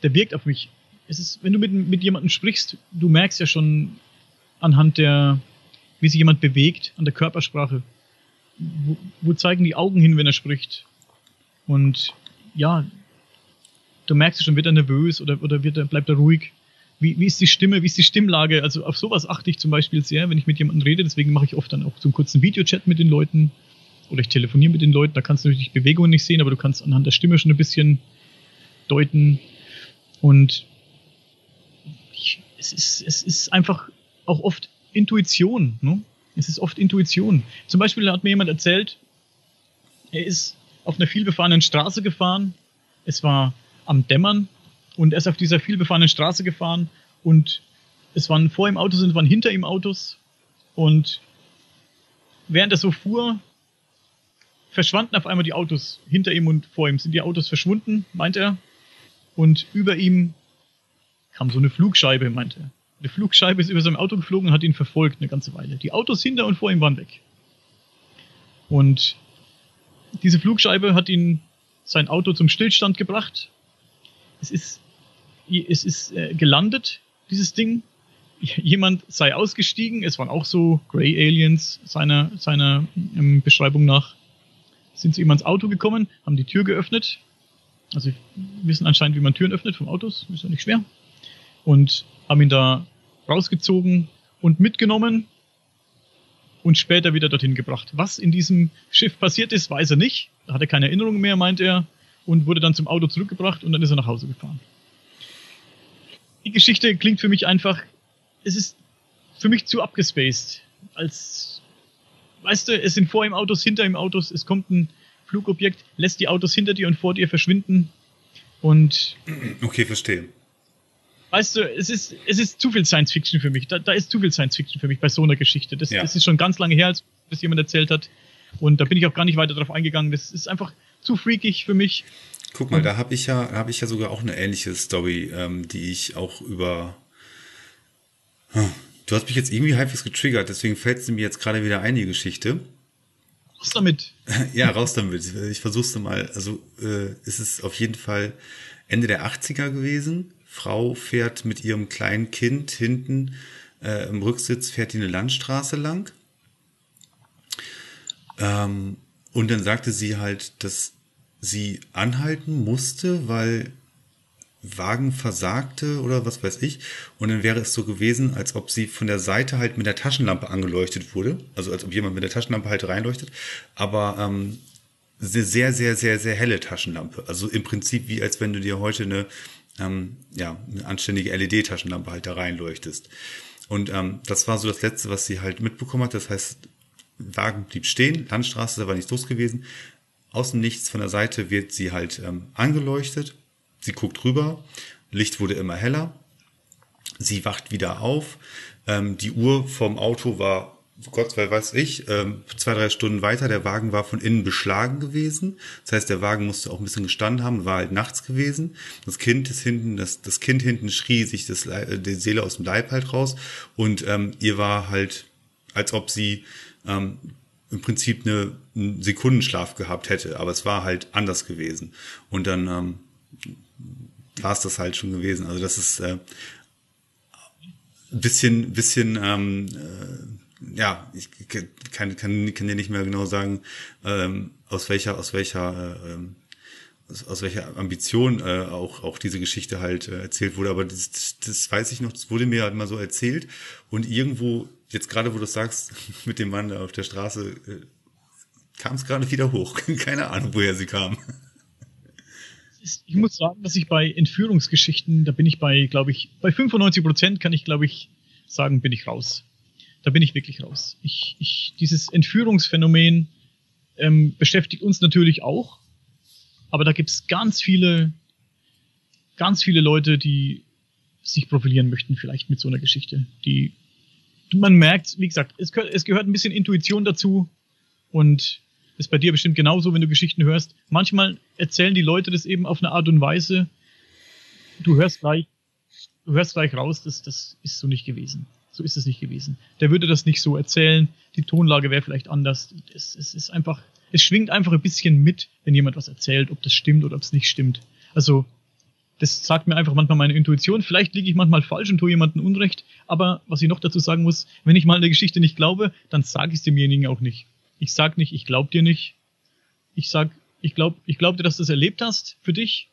der wirkt auf mich. Es ist, wenn du mit, mit jemandem sprichst, du merkst ja schon anhand der, wie sich jemand bewegt, an der Körpersprache. Wo, wo zeigen die Augen hin, wenn er spricht? Und ja, du merkst schon, wird er nervös oder, oder wird er, bleibt er ruhig? Wie, wie ist die Stimme, wie ist die Stimmlage? Also auf sowas achte ich zum Beispiel sehr, wenn ich mit jemandem rede. Deswegen mache ich oft dann auch so einen kurzen Videochat mit den Leuten oder ich telefoniere mit den Leuten, da kannst du natürlich Bewegungen nicht sehen, aber du kannst anhand der Stimme schon ein bisschen deuten. Und ich, es, ist, es ist einfach auch oft Intuition. Ne? Es ist oft Intuition. Zum Beispiel hat mir jemand erzählt, er ist auf einer vielbefahrenen Straße gefahren. Es war am Dämmern und er ist auf dieser vielbefahrenen Straße gefahren und es waren vor ihm Autos und es waren hinter ihm Autos. Und während er so fuhr, verschwanden auf einmal die Autos hinter ihm und vor ihm. Sind die Autos verschwunden, meint er. Und über ihm kam so eine Flugscheibe, meint er. Eine Flugscheibe ist über sein Auto geflogen und hat ihn verfolgt eine ganze Weile. Die Autos hinter und vor ihm waren weg. Und diese Flugscheibe hat ihn sein Auto zum Stillstand gebracht. Es ist, es ist äh, gelandet, dieses Ding. Jemand sei ausgestiegen. Es waren auch so Grey Aliens seiner, seiner ähm, Beschreibung nach sind zu ihm ans Auto gekommen, haben die Tür geöffnet. Also wissen anscheinend, wie man Türen öffnet vom Autos, ist ja nicht schwer. Und haben ihn da rausgezogen und mitgenommen und später wieder dorthin gebracht. Was in diesem Schiff passiert ist, weiß er nicht. Da hat er keine Erinnerung mehr, meint er, und wurde dann zum Auto zurückgebracht und dann ist er nach Hause gefahren. Die Geschichte klingt für mich einfach, es ist für mich zu abgespaced, als weißt du, es sind vor ihm Autos, hinter ihm Autos, es kommt ein Flugobjekt, lässt die Autos hinter dir und vor dir verschwinden. Und. Okay, verstehe. Weißt du, es ist, es ist zu viel Science Fiction für mich. Da, da ist zu viel Science Fiction für mich bei so einer Geschichte. Das, ja. das ist schon ganz lange her, als das jemand erzählt hat. Und da bin ich auch gar nicht weiter darauf eingegangen. Das ist einfach zu freakig für mich. Guck mal, da habe ich ja, habe ich ja sogar auch eine ähnliche Story, ähm, die ich auch über. Hm, Du hast mich jetzt irgendwie halbwegs getriggert, deswegen fällt sie mir jetzt gerade wieder ein, die Geschichte. raus damit. Ja, raus damit. Ich versuch's mal. Also äh, ist es auf jeden Fall Ende der 80er gewesen. Frau fährt mit ihrem kleinen Kind hinten äh, im Rücksitz, fährt die eine Landstraße lang. Ähm, und dann sagte sie halt, dass sie anhalten musste, weil Wagen versagte oder was weiß ich. Und dann wäre es so gewesen, als ob sie von der Seite halt mit der Taschenlampe angeleuchtet wurde. Also als ob jemand mit der Taschenlampe halt reinleuchtet. Aber ähm, sehr, sehr, sehr, sehr helle Taschenlampe. Also im Prinzip wie als wenn du dir heute eine, ähm, ja, eine anständige LED-Taschenlampe halt da reinleuchtest. Und ähm, das war so das Letzte, was sie halt mitbekommen hat. Das heißt, Wagen blieb stehen, Landstraße, da war nichts los gewesen. Aus dem Nichts von der Seite wird sie halt ähm, angeleuchtet Sie guckt rüber, Licht wurde immer heller. Sie wacht wieder auf. Ähm, die Uhr vom Auto war, Gott wer weiß ich, ähm, zwei, drei Stunden weiter. Der Wagen war von innen beschlagen gewesen. Das heißt, der Wagen musste auch ein bisschen gestanden haben, war halt nachts gewesen. Das Kind ist hinten, das, das Kind hinten schrie sich das, äh, die Seele aus dem Leib halt raus. Und ähm, ihr war halt, als ob sie ähm, im Prinzip eine, einen Sekundenschlaf gehabt hätte, aber es war halt anders gewesen. Und dann ähm, war es das halt schon gewesen. Also das ist äh, bisschen, bisschen, ähm, äh, ja, ich kann, kann, kann dir nicht mehr genau sagen, ähm, aus welcher, aus welcher, äh, ähm, aus, aus welcher Ambition äh, auch, auch diese Geschichte halt äh, erzählt wurde. Aber das, das weiß ich noch, das wurde mir halt mal so erzählt. Und irgendwo, jetzt gerade wo du sagst, mit dem Mann auf der Straße, äh, kam es gerade wieder hoch. Keine Ahnung, woher sie kam ich muss sagen, dass ich bei Entführungsgeschichten, da bin ich bei, glaube ich, bei 95 Prozent kann ich, glaube ich, sagen, bin ich raus. Da bin ich wirklich raus. Ich, ich, dieses Entführungsphänomen ähm, beschäftigt uns natürlich auch, aber da gibt es ganz viele, ganz viele Leute, die sich profilieren möchten, vielleicht mit so einer Geschichte. Die man merkt, wie gesagt, es, es gehört ein bisschen Intuition dazu und ist bei dir bestimmt genauso, wenn du Geschichten hörst. Manchmal erzählen die Leute das eben auf eine Art und Weise, du hörst gleich, du hörst gleich raus, dass das ist so nicht gewesen. So ist es nicht gewesen. Der würde das nicht so erzählen. Die Tonlage wäre vielleicht anders. Es, es ist einfach, es schwingt einfach ein bisschen mit, wenn jemand was erzählt, ob das stimmt oder ob es nicht stimmt. Also, das sagt mir einfach manchmal meine Intuition. Vielleicht liege ich manchmal falsch und tue jemandem Unrecht. Aber was ich noch dazu sagen muss, wenn ich mal eine Geschichte nicht glaube, dann sage ich es demjenigen auch nicht. Ich sag nicht, ich glaub dir nicht. Ich sag, ich glaub, ich glaub dir, dass du es erlebt hast für dich.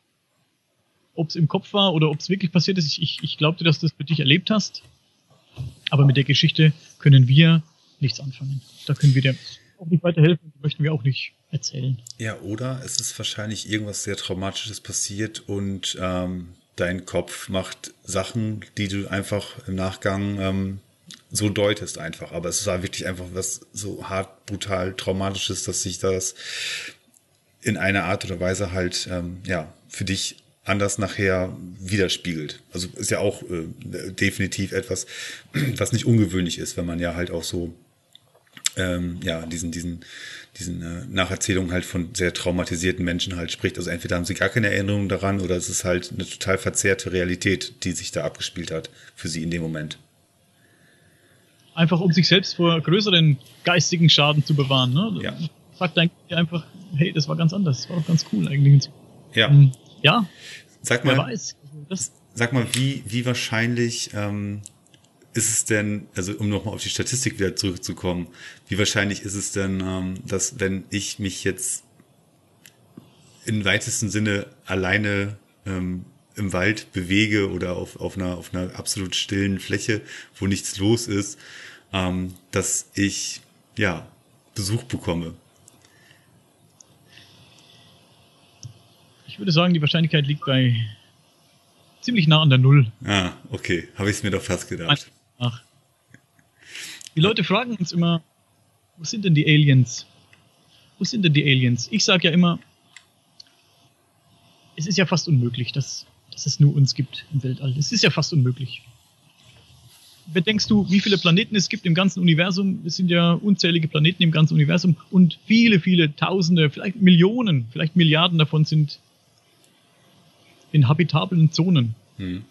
Ob es im Kopf war oder ob es wirklich passiert ist, ich, ich, ich glaub dir, dass du es für dich erlebt hast. Aber mit der Geschichte können wir nichts anfangen. Da können wir dir auch nicht weiterhelfen, möchten wir auch nicht erzählen. Ja, oder es ist wahrscheinlich irgendwas sehr Traumatisches passiert und ähm, dein Kopf macht Sachen, die du einfach im Nachgang ähm, so deutest einfach. Aber es war wirklich einfach was so hart, brutal, traumatisches, dass sich das in einer Art oder Weise halt, ähm, ja, für dich anders nachher widerspiegelt. Also ist ja auch äh, definitiv etwas, was nicht ungewöhnlich ist, wenn man ja halt auch so ähm, ja diesen diesen diesen äh, Nacherzählungen halt von sehr traumatisierten Menschen halt spricht. Also entweder haben sie gar keine Erinnerung daran oder es ist halt eine total verzerrte Realität, die sich da abgespielt hat für sie in dem Moment einfach um sich selbst vor größeren geistigen Schaden zu bewahren. Ne? Ja. Sagt eigentlich einfach, hey, das war ganz anders, das war doch ganz cool eigentlich. Ja. Ähm, ja. Sag mal, weiß. Das sag mal, wie, wie wahrscheinlich ähm, ist es denn, also um nochmal auf die Statistik wieder zurückzukommen, wie wahrscheinlich ist es denn, ähm, dass wenn ich mich jetzt im weitesten Sinne alleine ähm, im Wald bewege oder auf, auf, einer, auf einer absolut stillen Fläche, wo nichts los ist, ähm, dass ich ja Besuch bekomme. Ich würde sagen, die Wahrscheinlichkeit liegt bei ziemlich nah an der Null. Ah, okay. Habe ich es mir doch fast gedacht. Ach. Die Leute fragen uns immer, wo sind denn die Aliens? Wo sind denn die Aliens? Ich sage ja immer, es ist ja fast unmöglich, dass dass es nur uns gibt im Weltall. Es ist ja fast unmöglich. Bedenkst du, wie viele Planeten es gibt im ganzen Universum? Es sind ja unzählige Planeten im ganzen Universum und viele, viele Tausende, vielleicht Millionen, vielleicht Milliarden davon sind in habitablen Zonen. Hm.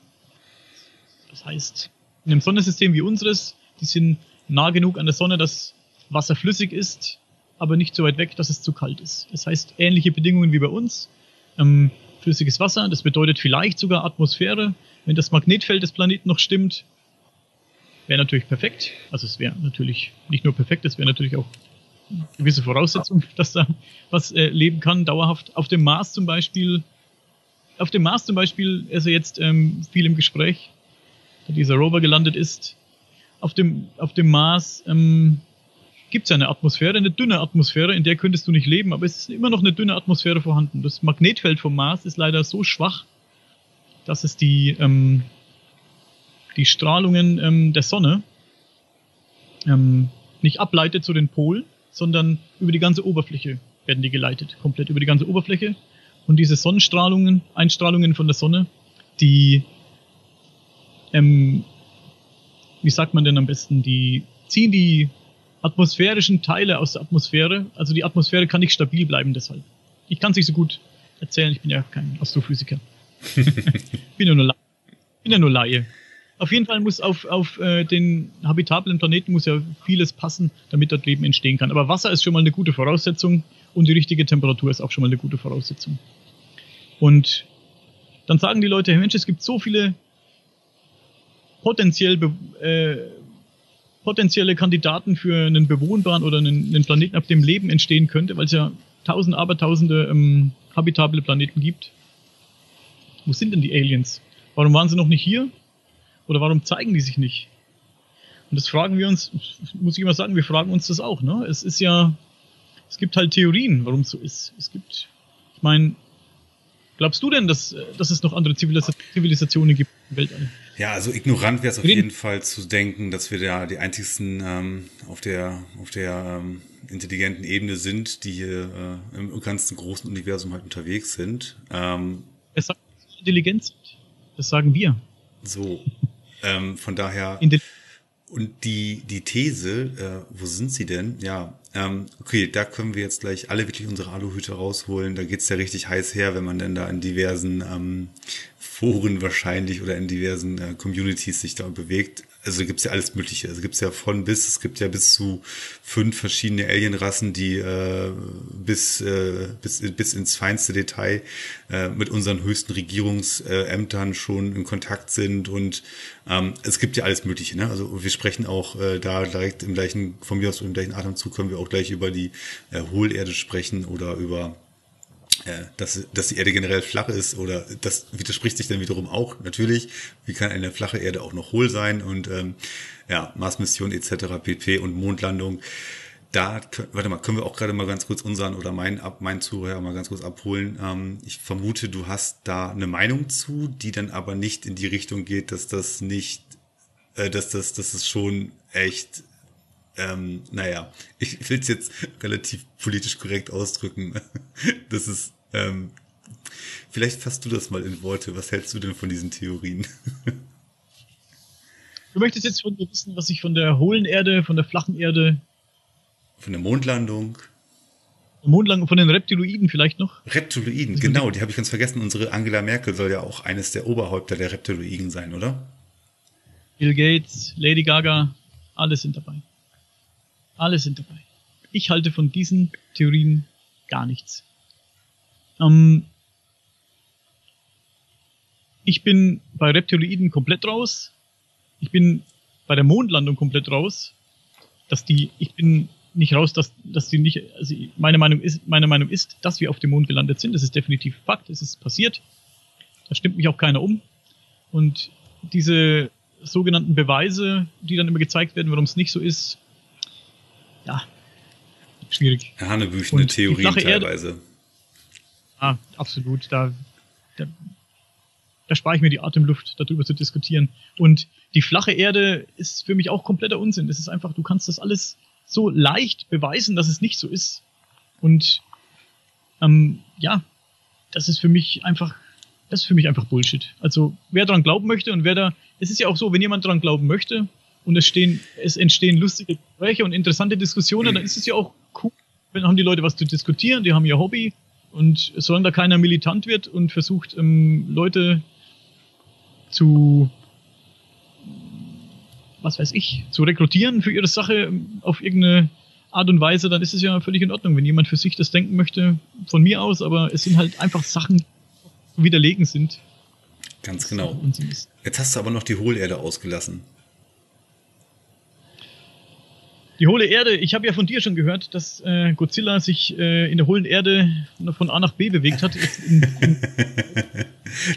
Das heißt, in einem Sonnensystem wie unseres, die sind nah genug an der Sonne, dass Wasser flüssig ist, aber nicht so weit weg, dass es zu kalt ist. Das heißt, ähnliche Bedingungen wie bei uns. Ähm, flüssiges Wasser, das bedeutet vielleicht sogar Atmosphäre. Wenn das Magnetfeld des Planeten noch stimmt, wäre natürlich perfekt. Also es wäre natürlich nicht nur perfekt, es wäre natürlich auch eine gewisse Voraussetzung, dass da was äh, leben kann, dauerhaft. Auf dem Mars zum Beispiel, auf dem Mars zum Beispiel ist er jetzt ähm, viel im Gespräch, da dieser Rover gelandet ist. Auf dem, auf dem Mars ähm, gibt es eine Atmosphäre, eine dünne Atmosphäre, in der könntest du nicht leben, aber es ist immer noch eine dünne Atmosphäre vorhanden. Das Magnetfeld vom Mars ist leider so schwach, dass es die, ähm, die Strahlungen ähm, der Sonne ähm, nicht ableitet zu den Polen, sondern über die ganze Oberfläche werden die geleitet, komplett über die ganze Oberfläche. Und diese Sonnenstrahlungen, Einstrahlungen von der Sonne, die, ähm, wie sagt man denn am besten, die ziehen die atmosphärischen Teile aus der Atmosphäre. Also die Atmosphäre kann nicht stabil bleiben deshalb. Ich kann es nicht so gut erzählen, ich bin ja kein Astrophysiker. bin, ja nur Laie. bin ja nur Laie. Auf jeden Fall muss auf, auf äh, den habitablen Planeten muss ja vieles passen, damit dort Leben entstehen kann. Aber Wasser ist schon mal eine gute Voraussetzung und die richtige Temperatur ist auch schon mal eine gute Voraussetzung. Und dann sagen die Leute, Mensch, es gibt so viele potenziell äh, potenzielle Kandidaten für einen bewohnbaren oder einen, einen, Planeten, auf dem Leben entstehen könnte, weil es ja tausend, abertausende ähm, habitable Planeten gibt. Wo sind denn die Aliens? Warum waren sie noch nicht hier? Oder warum zeigen die sich nicht? Und das fragen wir uns, muss ich immer sagen, wir fragen uns das auch. Ne? Es ist ja, es gibt halt Theorien, warum es so ist. Es gibt, ich meine, glaubst du denn, dass, dass es noch andere Zivilisationen gibt im Weltall? Ja, also ignorant wäre es auf jeden Fall zu denken, dass wir da die einzigsten ähm, auf der auf der ähm, intelligenten Ebene sind, die hier äh, im ganzen großen Universum halt unterwegs sind. Ähm, es sagt, intelligent sind. Das sagen wir. So. ähm, von daher. Und die, die These, äh, wo sind sie denn? Ja, ähm, okay, da können wir jetzt gleich alle wirklich unsere Aluhüte rausholen. Da geht's ja richtig heiß her, wenn man denn da in diversen ähm, Foren wahrscheinlich oder in diversen äh, Communities sich da bewegt. Also gibt's ja alles Mögliche. Also gibt's ja von bis, es gibt ja bis zu fünf verschiedene Alienrassen, die äh, bis, äh, bis, bis ins feinste Detail äh, mit unseren höchsten Regierungsämtern schon in Kontakt sind. Und ähm, es gibt ja alles Mögliche. Ne? Also wir sprechen auch äh, da direkt im gleichen, von mir aus im gleichen Atemzug können wir auch gleich über die äh, Hohlerde sprechen oder über dass, dass die Erde generell flach ist oder das widerspricht sich dann wiederum auch natürlich. Wie kann eine flache Erde auch noch hohl sein und ähm, ja, Marsmission etc. pp. und Mondlandung. Da, warte mal, können wir auch gerade mal ganz kurz unseren oder meinen, ab, meinen Zuhörer mal ganz kurz abholen. Ähm, ich vermute, du hast da eine Meinung zu, die dann aber nicht in die Richtung geht, dass das nicht, äh, dass das, dass es schon echt ähm, naja, ich will es jetzt relativ politisch korrekt ausdrücken. Das ist, ähm, vielleicht fasst du das mal in Worte. Was hältst du denn von diesen Theorien? Du möchtest jetzt von mir wissen, was ich von der hohlen Erde, von der flachen Erde. Von der Mondlandung. Mondlandung, von den Reptiloiden vielleicht noch? Reptiloiden, genau, die habe ich ganz vergessen. Unsere Angela Merkel soll ja auch eines der Oberhäupter der Reptiloiden sein, oder? Bill Gates, Lady Gaga, alle sind dabei. Alle sind dabei. Ich halte von diesen Theorien gar nichts. Ähm, ich bin bei Reptiloiden komplett raus. Ich bin bei der Mondlandung komplett raus. Dass die, ich bin nicht raus, dass, dass die nicht, also meine Meinung ist, meine Meinung ist, dass wir auf dem Mond gelandet sind. Das ist definitiv Fakt. Es ist passiert. Da stimmt mich auch keiner um. Und diese sogenannten Beweise, die dann immer gezeigt werden, warum es nicht so ist, ja, schwierig. Hanebüchene Theorien teilweise. Erde, ah, absolut. Da, da, da spare ich mir die Atemluft, darüber zu diskutieren. Und die flache Erde ist für mich auch kompletter Unsinn. Es ist einfach, du kannst das alles so leicht beweisen, dass es nicht so ist. Und ähm, ja, das ist für mich einfach, das ist für mich einfach Bullshit. Also wer daran glauben möchte und wer da, es ist ja auch so, wenn jemand daran glauben möchte, und es, stehen, es entstehen lustige Gespräche und interessante Diskussionen, dann ist es ja auch cool, wenn haben die Leute was zu diskutieren, die haben ihr Hobby und solange da keiner militant wird und versucht, ähm, Leute zu, was weiß ich, zu rekrutieren für ihre Sache ähm, auf irgendeine Art und Weise, dann ist es ja völlig in Ordnung, wenn jemand für sich das denken möchte, von mir aus, aber es sind halt einfach Sachen, die zu widerlegen sind. Ganz genau. Jetzt hast du aber noch die Hohlerde ausgelassen. Die hohle Erde, ich habe ja von dir schon gehört, dass äh, Godzilla sich äh, in der hohlen Erde von A nach B bewegt hat.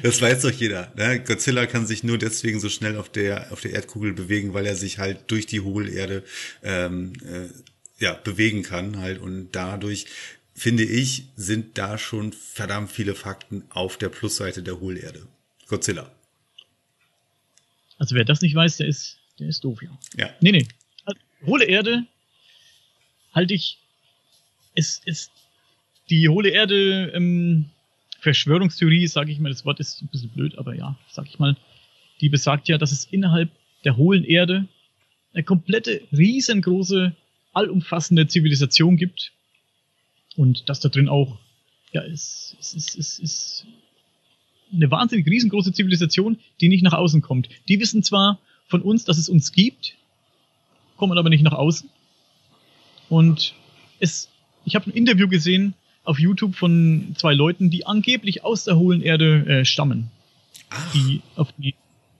Das weiß doch jeder. Ne? Godzilla kann sich nur deswegen so schnell auf der, auf der Erdkugel bewegen, weil er sich halt durch die Hohlerde ähm, äh, ja, bewegen kann halt und dadurch finde ich, sind da schon verdammt viele Fakten auf der Plusseite der Hohlerde. Godzilla. also wer das nicht weiß, der ist, der ist doof, ja. Ja. Nee, nee. Hohle Erde halte ich, ist, ist die hohle Erde ähm, Verschwörungstheorie, sage ich mal, das Wort ist ein bisschen blöd, aber ja, sag ich mal, die besagt ja, dass es innerhalb der hohlen Erde eine komplette, riesengroße, allumfassende Zivilisation gibt und dass da drin auch, ja, es, es, es, es ist eine wahnsinnig riesengroße Zivilisation, die nicht nach außen kommt. Die wissen zwar von uns, dass es uns gibt, kommen aber nicht nach außen. Und es, ich habe ein Interview gesehen auf YouTube von zwei Leuten, die angeblich aus der hohlen Erde äh, stammen. Ach, Die auf die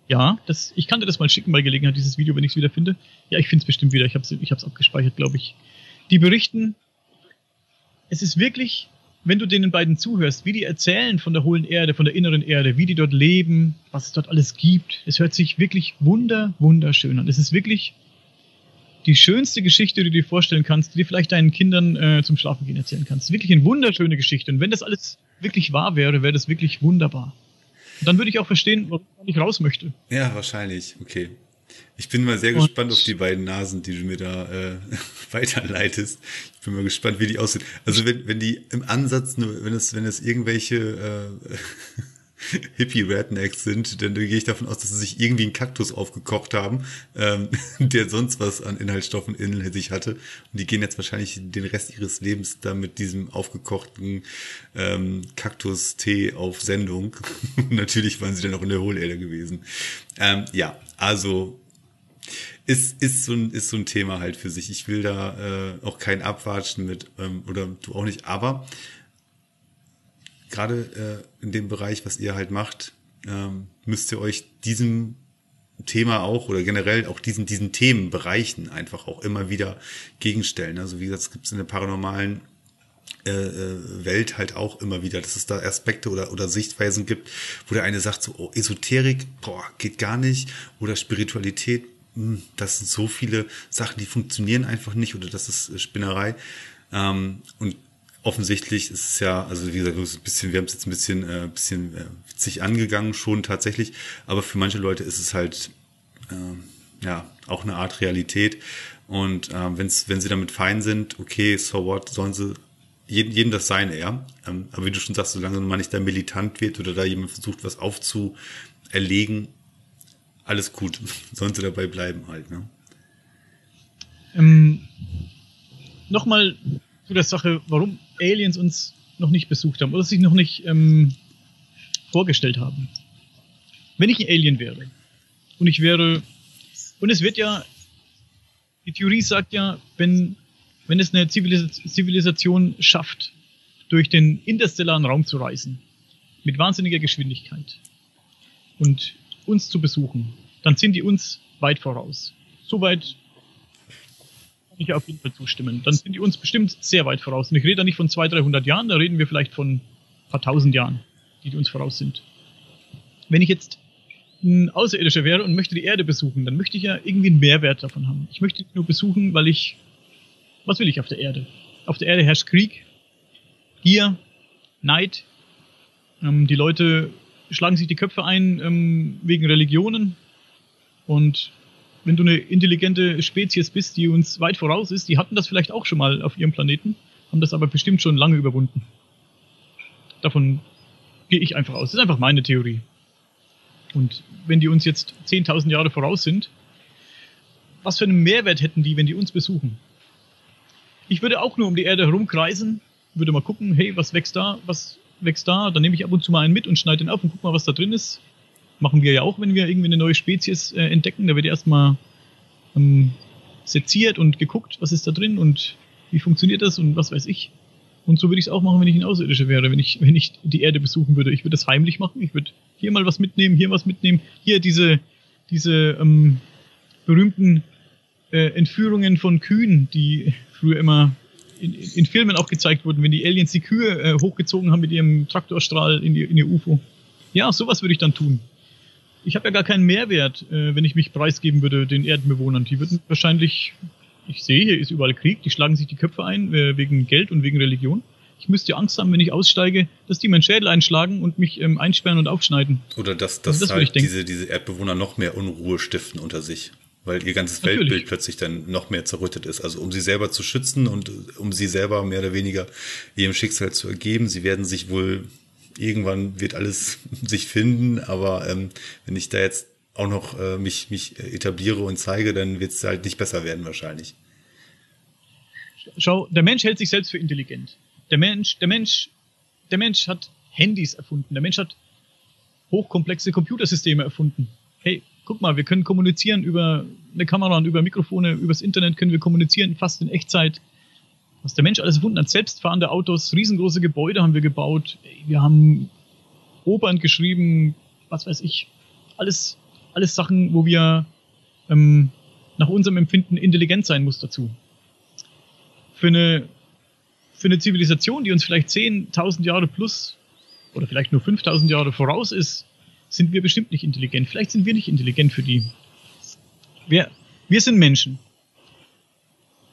ja, das, ich kann dir das mal schicken bei Gelegenheit, dieses Video, wenn ich es wieder finde. Ja, ich finde es bestimmt wieder. Ich habe es ich hab's abgespeichert, glaube ich. Die berichten, es ist wirklich, wenn du denen beiden zuhörst, wie die erzählen von der hohlen Erde, von der inneren Erde, wie die dort leben, was es dort alles gibt. Es hört sich wirklich wunder, wunderschön an. Es ist wirklich die schönste Geschichte, die du dir vorstellen kannst, die du vielleicht deinen Kindern äh, zum Schlafengehen erzählen kannst. Wirklich eine wunderschöne Geschichte. Und wenn das alles wirklich wahr wäre, wäre das wirklich wunderbar. Und dann würde ich auch verstehen, warum ich raus möchte. ja, wahrscheinlich. Okay. Ich bin mal sehr Und- gespannt auf die beiden Nasen, die du mir da äh, weiterleitest. Ich bin mal gespannt, wie die aussehen. Also wenn, wenn die im Ansatz nur, wenn es, wenn es irgendwelche äh, Hippie-Rednecks sind, dann gehe ich davon aus, dass sie sich irgendwie einen Kaktus aufgekocht haben, ähm, der sonst was an Inhaltsstoffen in sich hatte. Und die gehen jetzt wahrscheinlich den Rest ihres Lebens da mit diesem aufgekochten ähm, Kaktus-Tee auf Sendung. Natürlich waren sie dann auch in der Hohlerde gewesen. Ähm, ja, also ist, ist, so ein, ist so ein Thema halt für sich. Ich will da äh, auch kein Abwatschen mit, ähm, oder du auch nicht, aber gerade äh, in dem Bereich, was ihr halt macht, ähm, müsst ihr euch diesem Thema auch oder generell auch diesen, diesen Themenbereichen einfach auch immer wieder gegenstellen. Also wie gesagt, es gibt in der paranormalen äh, äh, Welt halt auch immer wieder, dass es da Aspekte oder, oder Sichtweisen gibt, wo der eine sagt, so oh, Esoterik, boah, geht gar nicht, oder Spiritualität, hm, das sind so viele Sachen, die funktionieren einfach nicht, oder das ist äh, Spinnerei. Ähm, und offensichtlich ist es ja, also wie gesagt, ein bisschen, wir haben es jetzt ein bisschen, äh, bisschen äh, witzig angegangen schon tatsächlich, aber für manche Leute ist es halt ähm, ja auch eine Art Realität. Und ähm, wenn's, wenn sie damit fein sind, okay, so what, sollen sie jedem, jedem das Seine, ja. Ähm, aber wie du schon sagst, solange man nicht da militant wird oder da jemand versucht, was aufzuerlegen, alles gut. Sollen sie dabei bleiben halt, ne? Ähm, Nochmal zu der Sache, warum Aliens uns noch nicht besucht haben oder sich noch nicht ähm, vorgestellt haben. Wenn ich ein Alien wäre und ich wäre, und es wird ja, die Theorie sagt ja, wenn, wenn es eine Zivilis Zivilisation schafft, durch den interstellaren Raum zu reisen, mit wahnsinniger Geschwindigkeit und uns zu besuchen, dann sind die uns weit voraus. So weit ich auf jeden Fall zustimmen. Dann sind die uns bestimmt sehr weit voraus. Und ich rede da nicht von 200, 300 Jahren, da reden wir vielleicht von ein paar tausend Jahren, die, die uns voraus sind. Wenn ich jetzt ein Außerirdischer wäre und möchte die Erde besuchen, dann möchte ich ja irgendwie einen Mehrwert davon haben. Ich möchte die nur besuchen, weil ich. Was will ich auf der Erde? Auf der Erde herrscht Krieg, Gier, Neid. Ähm, die Leute schlagen sich die Köpfe ein ähm, wegen Religionen. Und wenn du eine intelligente Spezies bist, die uns weit voraus ist, die hatten das vielleicht auch schon mal auf ihrem Planeten, haben das aber bestimmt schon lange überwunden. Davon gehe ich einfach aus. Das ist einfach meine Theorie. Und wenn die uns jetzt 10.000 Jahre voraus sind, was für einen Mehrwert hätten die, wenn die uns besuchen? Ich würde auch nur um die Erde herumkreisen, würde mal gucken, hey, was wächst da, was wächst da, dann nehme ich ab und zu mal einen mit und schneide den auf und guck mal, was da drin ist. Machen wir ja auch, wenn wir irgendwie eine neue Spezies äh, entdecken, da wird erstmal ähm, seziert und geguckt, was ist da drin und wie funktioniert das und was weiß ich. Und so würde ich es auch machen, wenn ich ein Außerirdischer wäre, wenn ich, wenn ich die Erde besuchen würde. Ich würde das heimlich machen. Ich würde hier mal was mitnehmen, hier was mitnehmen. Hier diese, diese ähm, berühmten äh, Entführungen von Kühen, die früher immer in, in Filmen auch gezeigt wurden, wenn die Aliens die Kühe äh, hochgezogen haben mit ihrem Traktorstrahl in, die, in ihr UFO. Ja, sowas würde ich dann tun. Ich habe ja gar keinen Mehrwert, äh, wenn ich mich preisgeben würde den Erdenbewohnern. Die würden wahrscheinlich, ich sehe, hier ist überall Krieg, die schlagen sich die Köpfe ein äh, wegen Geld und wegen Religion. Ich müsste Angst haben, wenn ich aussteige, dass die meinen Schädel einschlagen und mich ähm, einsperren und aufschneiden. Oder dass, dass Also das würde ich halt diese, diese Erdbewohner noch mehr Unruhe stiften unter sich. Weil ihr ganzes Natürlich. Weltbild plötzlich dann noch mehr zerrüttet ist. Also um sie selber zu schützen und um sie selber mehr oder weniger ihrem Schicksal zu ergeben. Sie werden sich wohl, irgendwann wird alles sich finden, aber ähm, wenn ich da jetzt auch noch äh, mich, mich etabliere und zeige, dann wird es halt nicht besser werden wahrscheinlich. Schau, der Mensch hält sich selbst für intelligent. Der Mensch, der Mensch, der Mensch hat Handys erfunden. Der Mensch hat hochkomplexe Computersysteme erfunden. Hey, guck mal, wir können kommunizieren über eine Kamera und über Mikrofone, übers Internet können wir kommunizieren, fast in Echtzeit. Was der Mensch alles erfunden hat, selbstfahrende Autos, riesengroße Gebäude haben wir gebaut. Wir haben Opern geschrieben, was weiß ich. Alles, alles Sachen, wo wir ähm, nach unserem Empfinden intelligent sein muss dazu. Für eine, für eine Zivilisation, die uns vielleicht 10.000 Jahre plus oder vielleicht nur 5.000 Jahre voraus ist, sind wir bestimmt nicht intelligent. Vielleicht sind wir nicht intelligent für die. Wir, wir sind Menschen.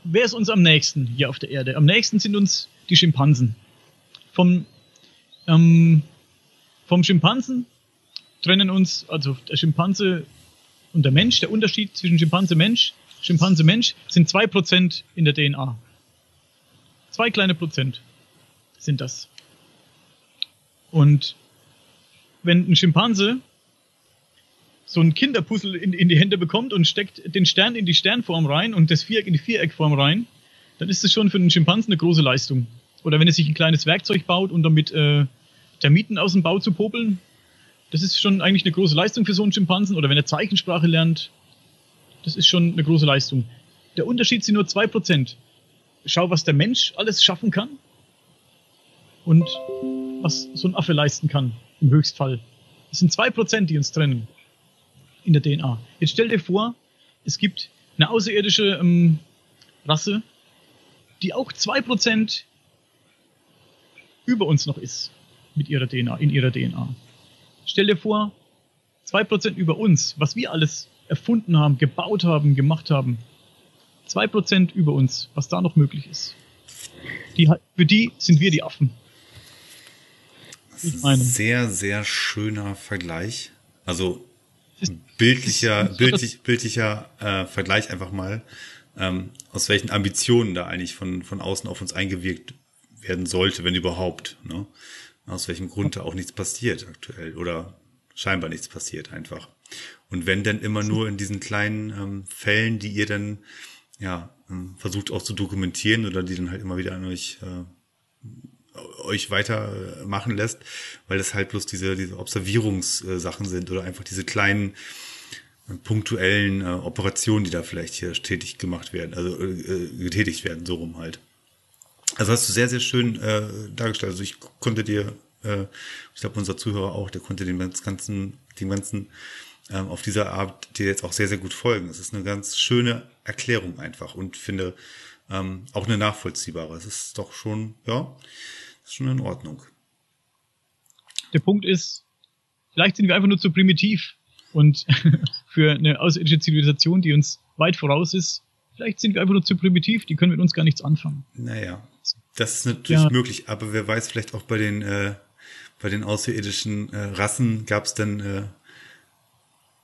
Wer ist uns am nächsten hier auf der Erde? Am nächsten sind uns die Schimpansen. Vom, ähm, vom Schimpansen trennen uns, also der Schimpanse und der Mensch, der Unterschied zwischen Schimpanse Mensch, Schimpanse Mensch sind zwei Prozent in der DNA. Zwei kleine Prozent sind das. Und wenn ein Schimpanse so ein Kinderpuzzle in, in die Hände bekommt und steckt den Stern in die Sternform rein und das Viereck in die Viereckform rein, dann ist das schon für einen Schimpansen eine große Leistung. Oder wenn er sich ein kleines Werkzeug baut, um damit äh, Termiten aus dem Bau zu popeln, das ist schon eigentlich eine große Leistung für so einen Schimpansen. Oder wenn er Zeichensprache lernt, das ist schon eine große Leistung. Der Unterschied sind nur zwei Prozent. Schau, was der Mensch alles schaffen kann und was so ein Affe leisten kann, im Höchstfall. Das sind zwei Prozent, die uns trennen in der DNA. Jetzt stell dir vor, es gibt eine außerirdische ähm, Rasse, die auch zwei Prozent über uns noch ist mit ihrer DNA, in ihrer DNA. Stell dir vor, zwei Prozent über uns, was wir alles erfunden haben, gebaut haben, gemacht haben. Zwei Prozent über uns, was da noch möglich ist. Die, für die sind wir die Affen. Ich meine. Sehr, sehr schöner Vergleich. Also bildlicher, bildlich, bildlicher äh, Vergleich einfach mal, ähm, aus welchen Ambitionen da eigentlich von, von außen auf uns eingewirkt werden sollte, wenn überhaupt. Ne? Aus welchem Grund da auch nichts passiert aktuell oder scheinbar nichts passiert einfach. Und wenn denn immer nur in diesen kleinen ähm, Fällen, die ihr dann ja ähm, versucht auch zu dokumentieren oder die dann halt immer wieder an euch äh, euch weiter äh, machen lässt, weil das halt bloß diese, diese Observierungssachen sind oder einfach diese kleinen äh, punktuellen äh, Operationen, die da vielleicht hier tätig gemacht werden, also äh, äh, getätigt werden, so rum halt. Also hast du sehr, sehr schön äh, dargestellt. Also ich konnte dir, äh, ich glaube unser Zuhörer auch, der konnte dem ganzen, dem ganzen ähm, auf dieser Art dir jetzt auch sehr, sehr gut folgen. Es ist eine ganz schöne Erklärung einfach und finde ähm, auch eine nachvollziehbare. Es ist doch schon, ja, ist schon in Ordnung. Der Punkt ist, vielleicht sind wir einfach nur zu primitiv und für eine außerirdische Zivilisation, die uns weit voraus ist, vielleicht sind wir einfach nur zu primitiv, die können mit uns gar nichts anfangen. Naja, das ist natürlich Ja. möglich, aber wer weiß, vielleicht auch bei den, äh, bei den außerirdischen äh, Rassen gab es dann, äh,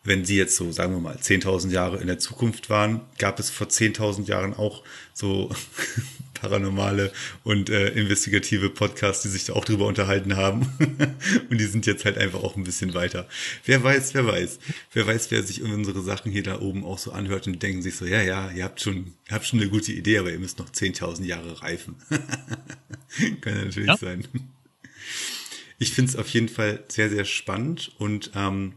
wenn sie jetzt so, sagen wir mal, 10.000 Jahre in der Zukunft waren, gab es vor 10.000 Jahren auch so paranormale und äh, investigative Podcasts, die sich da auch drüber unterhalten haben. und die sind jetzt halt einfach auch ein bisschen weiter. Wer weiß, wer weiß. Wer weiß, wer sich unsere Sachen hier da oben auch so anhört und denken sich so, ja, ja, ihr habt schon, ihr habt schon eine gute Idee, aber ihr müsst noch 10.000 Jahre reifen. Kann ja natürlich Ja. sein. Ich finde es auf jeden Fall sehr, sehr spannend und ähm,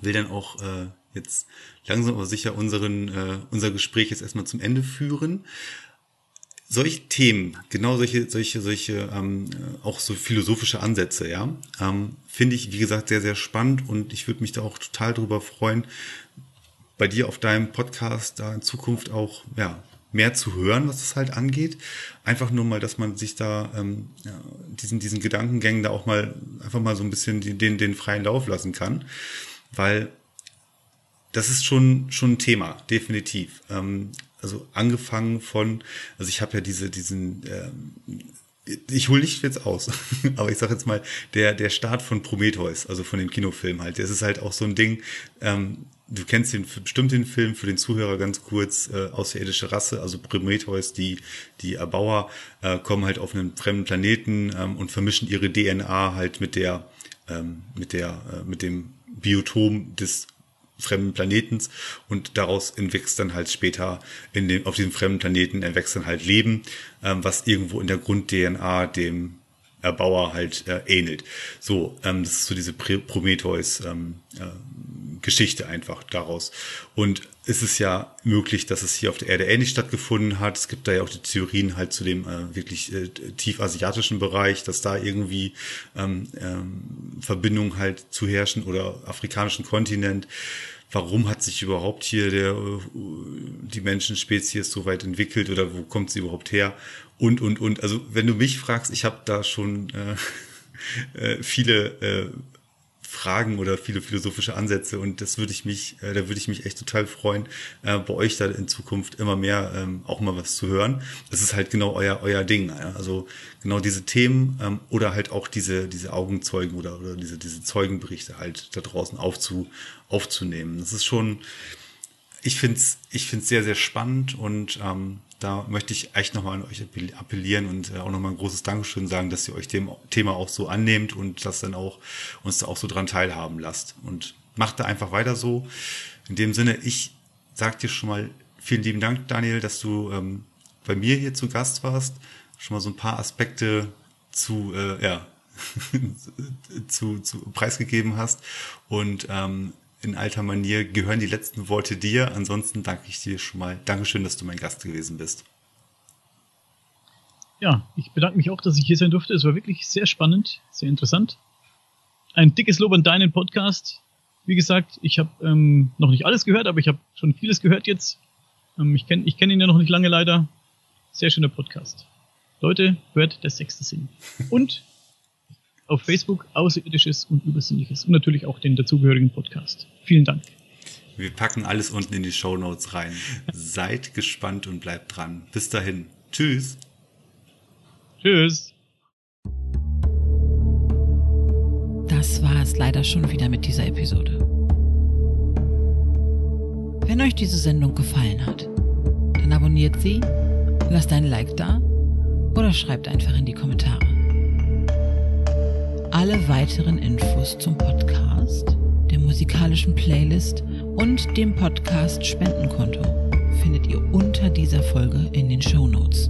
will dann auch äh, jetzt langsam aber sicher unseren, äh, unser Gespräch jetzt erstmal zum Ende führen. solche Themen, genau solche, solche, solche ähm, auch so philosophische Ansätze, ja, ähm, finde ich, wie gesagt, sehr, sehr spannend und ich würde mich da auch total drüber freuen, bei dir auf deinem Podcast da in Zukunft auch, ja, mehr zu hören, was es halt angeht. Einfach nur mal, dass man sich da ähm, ja, diesen, diesen Gedankengängen da auch mal einfach mal so ein bisschen den, den freien Lauf lassen kann. Weil das ist schon, schon ein Thema, definitiv. Ähm, also angefangen von, also ich habe ja diese, diesen, ähm, ich hole nicht jetzt aus, aber ich sage jetzt mal, der, der Start von Prometheus, also von dem Kinofilm halt, das ist halt auch so ein Ding, ähm, du kennst den, bestimmt den Film für den Zuhörer ganz kurz, äh, außerirdische Rasse, also Prometheus, die, die Erbauer, äh, kommen halt auf einen fremden Planeten ähm, und vermischen ihre DNA halt mit der, ähm, mit der, äh, mit dem Biotom des fremden Planetens und daraus entwächst dann halt später in dem, auf diesem fremden Planeten erwächst dann halt Leben, ähm, was irgendwo in der Grund-DNA dem Erbauer halt äh, ähnelt. So, ähm, das ist so diese Prometheus ähm, äh, Geschichte einfach daraus. Und es ist ja möglich, dass es hier auf der Erde ähnlich stattgefunden hat. Es gibt da ja auch die Theorien halt zu dem äh, wirklich äh, tief asiatischen Bereich, dass da irgendwie ähm, ähm, Verbindungen halt zu herrschen oder afrikanischen Kontinent. Warum hat sich überhaupt hier der, äh, die Menschenspezies so weit entwickelt oder wo kommt sie überhaupt her? Und, und, und. Also wenn du mich fragst, ich habe da schon äh, äh, viele äh, Fragen oder viele philosophische Ansätze und das würde ich mich, äh, da würde ich mich echt total freuen, äh, bei euch da in Zukunft immer mehr ähm, auch mal was zu hören. Das ist halt genau euer euer Ding. Also genau diese Themen ähm, oder halt auch diese diese Augenzeugen oder oder diese diese Zeugenberichte halt da draußen aufzu aufzunehmen. Das ist schon, ich find's ich find's sehr sehr spannend und ähm, da möchte ich echt nochmal an euch appellieren und äh, auch nochmal ein großes Dankeschön sagen, dass ihr euch dem Thema auch so annehmt und das dann auch uns da auch so dran teilhaben lasst. Und macht da einfach weiter so. In dem Sinne, ich sag dir schon mal vielen lieben Dank, Daniel, dass du ähm, bei mir hier zu Gast warst. Schon mal so ein paar Aspekte zu, äh, ja, zu, zu preisgegeben hast. Und ähm, in alter Manier gehören die letzten Worte dir. Ansonsten danke ich dir schon mal. Dankeschön, dass du mein Gast gewesen bist. Ja, ich bedanke mich auch, dass ich hier sein durfte. Es war wirklich sehr spannend, sehr interessant. Ein dickes Lob an deinen Podcast. Wie gesagt, ich habe ähm, noch nicht alles gehört, aber ich habe schon vieles gehört jetzt. Ähm, ich kenne ich kenn ihn ja noch nicht lange leider. Sehr schöner Podcast. Leute, hört der sechste Sinn. Und auf Facebook Außerirdisches und Übersinnliches und natürlich auch den dazugehörigen Podcast. Vielen Dank. Wir packen alles unten in die Show Notes rein. Seid gespannt und bleibt dran. Bis dahin. Tschüss. Tschüss. Das war es leider schon wieder mit dieser Episode. Wenn euch diese Sendung gefallen hat, dann abonniert sie, lasst ein Like da oder schreibt einfach in die Kommentare. Alle weiteren Infos zum Podcast, der musikalischen Playlist und dem Podcast Spendenkonto findet ihr unter dieser Folge in den Show Notes.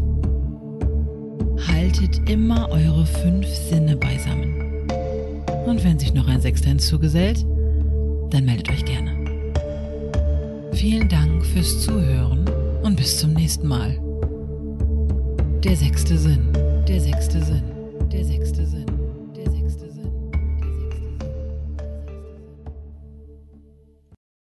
Haltet immer eure fünf Sinne beisammen. Und wenn sich noch ein Sechster hinzugesellt, dann meldet euch gerne. Vielen Dank fürs Zuhören und bis zum nächsten Mal. Der sechste Sinn, der sechste Sinn.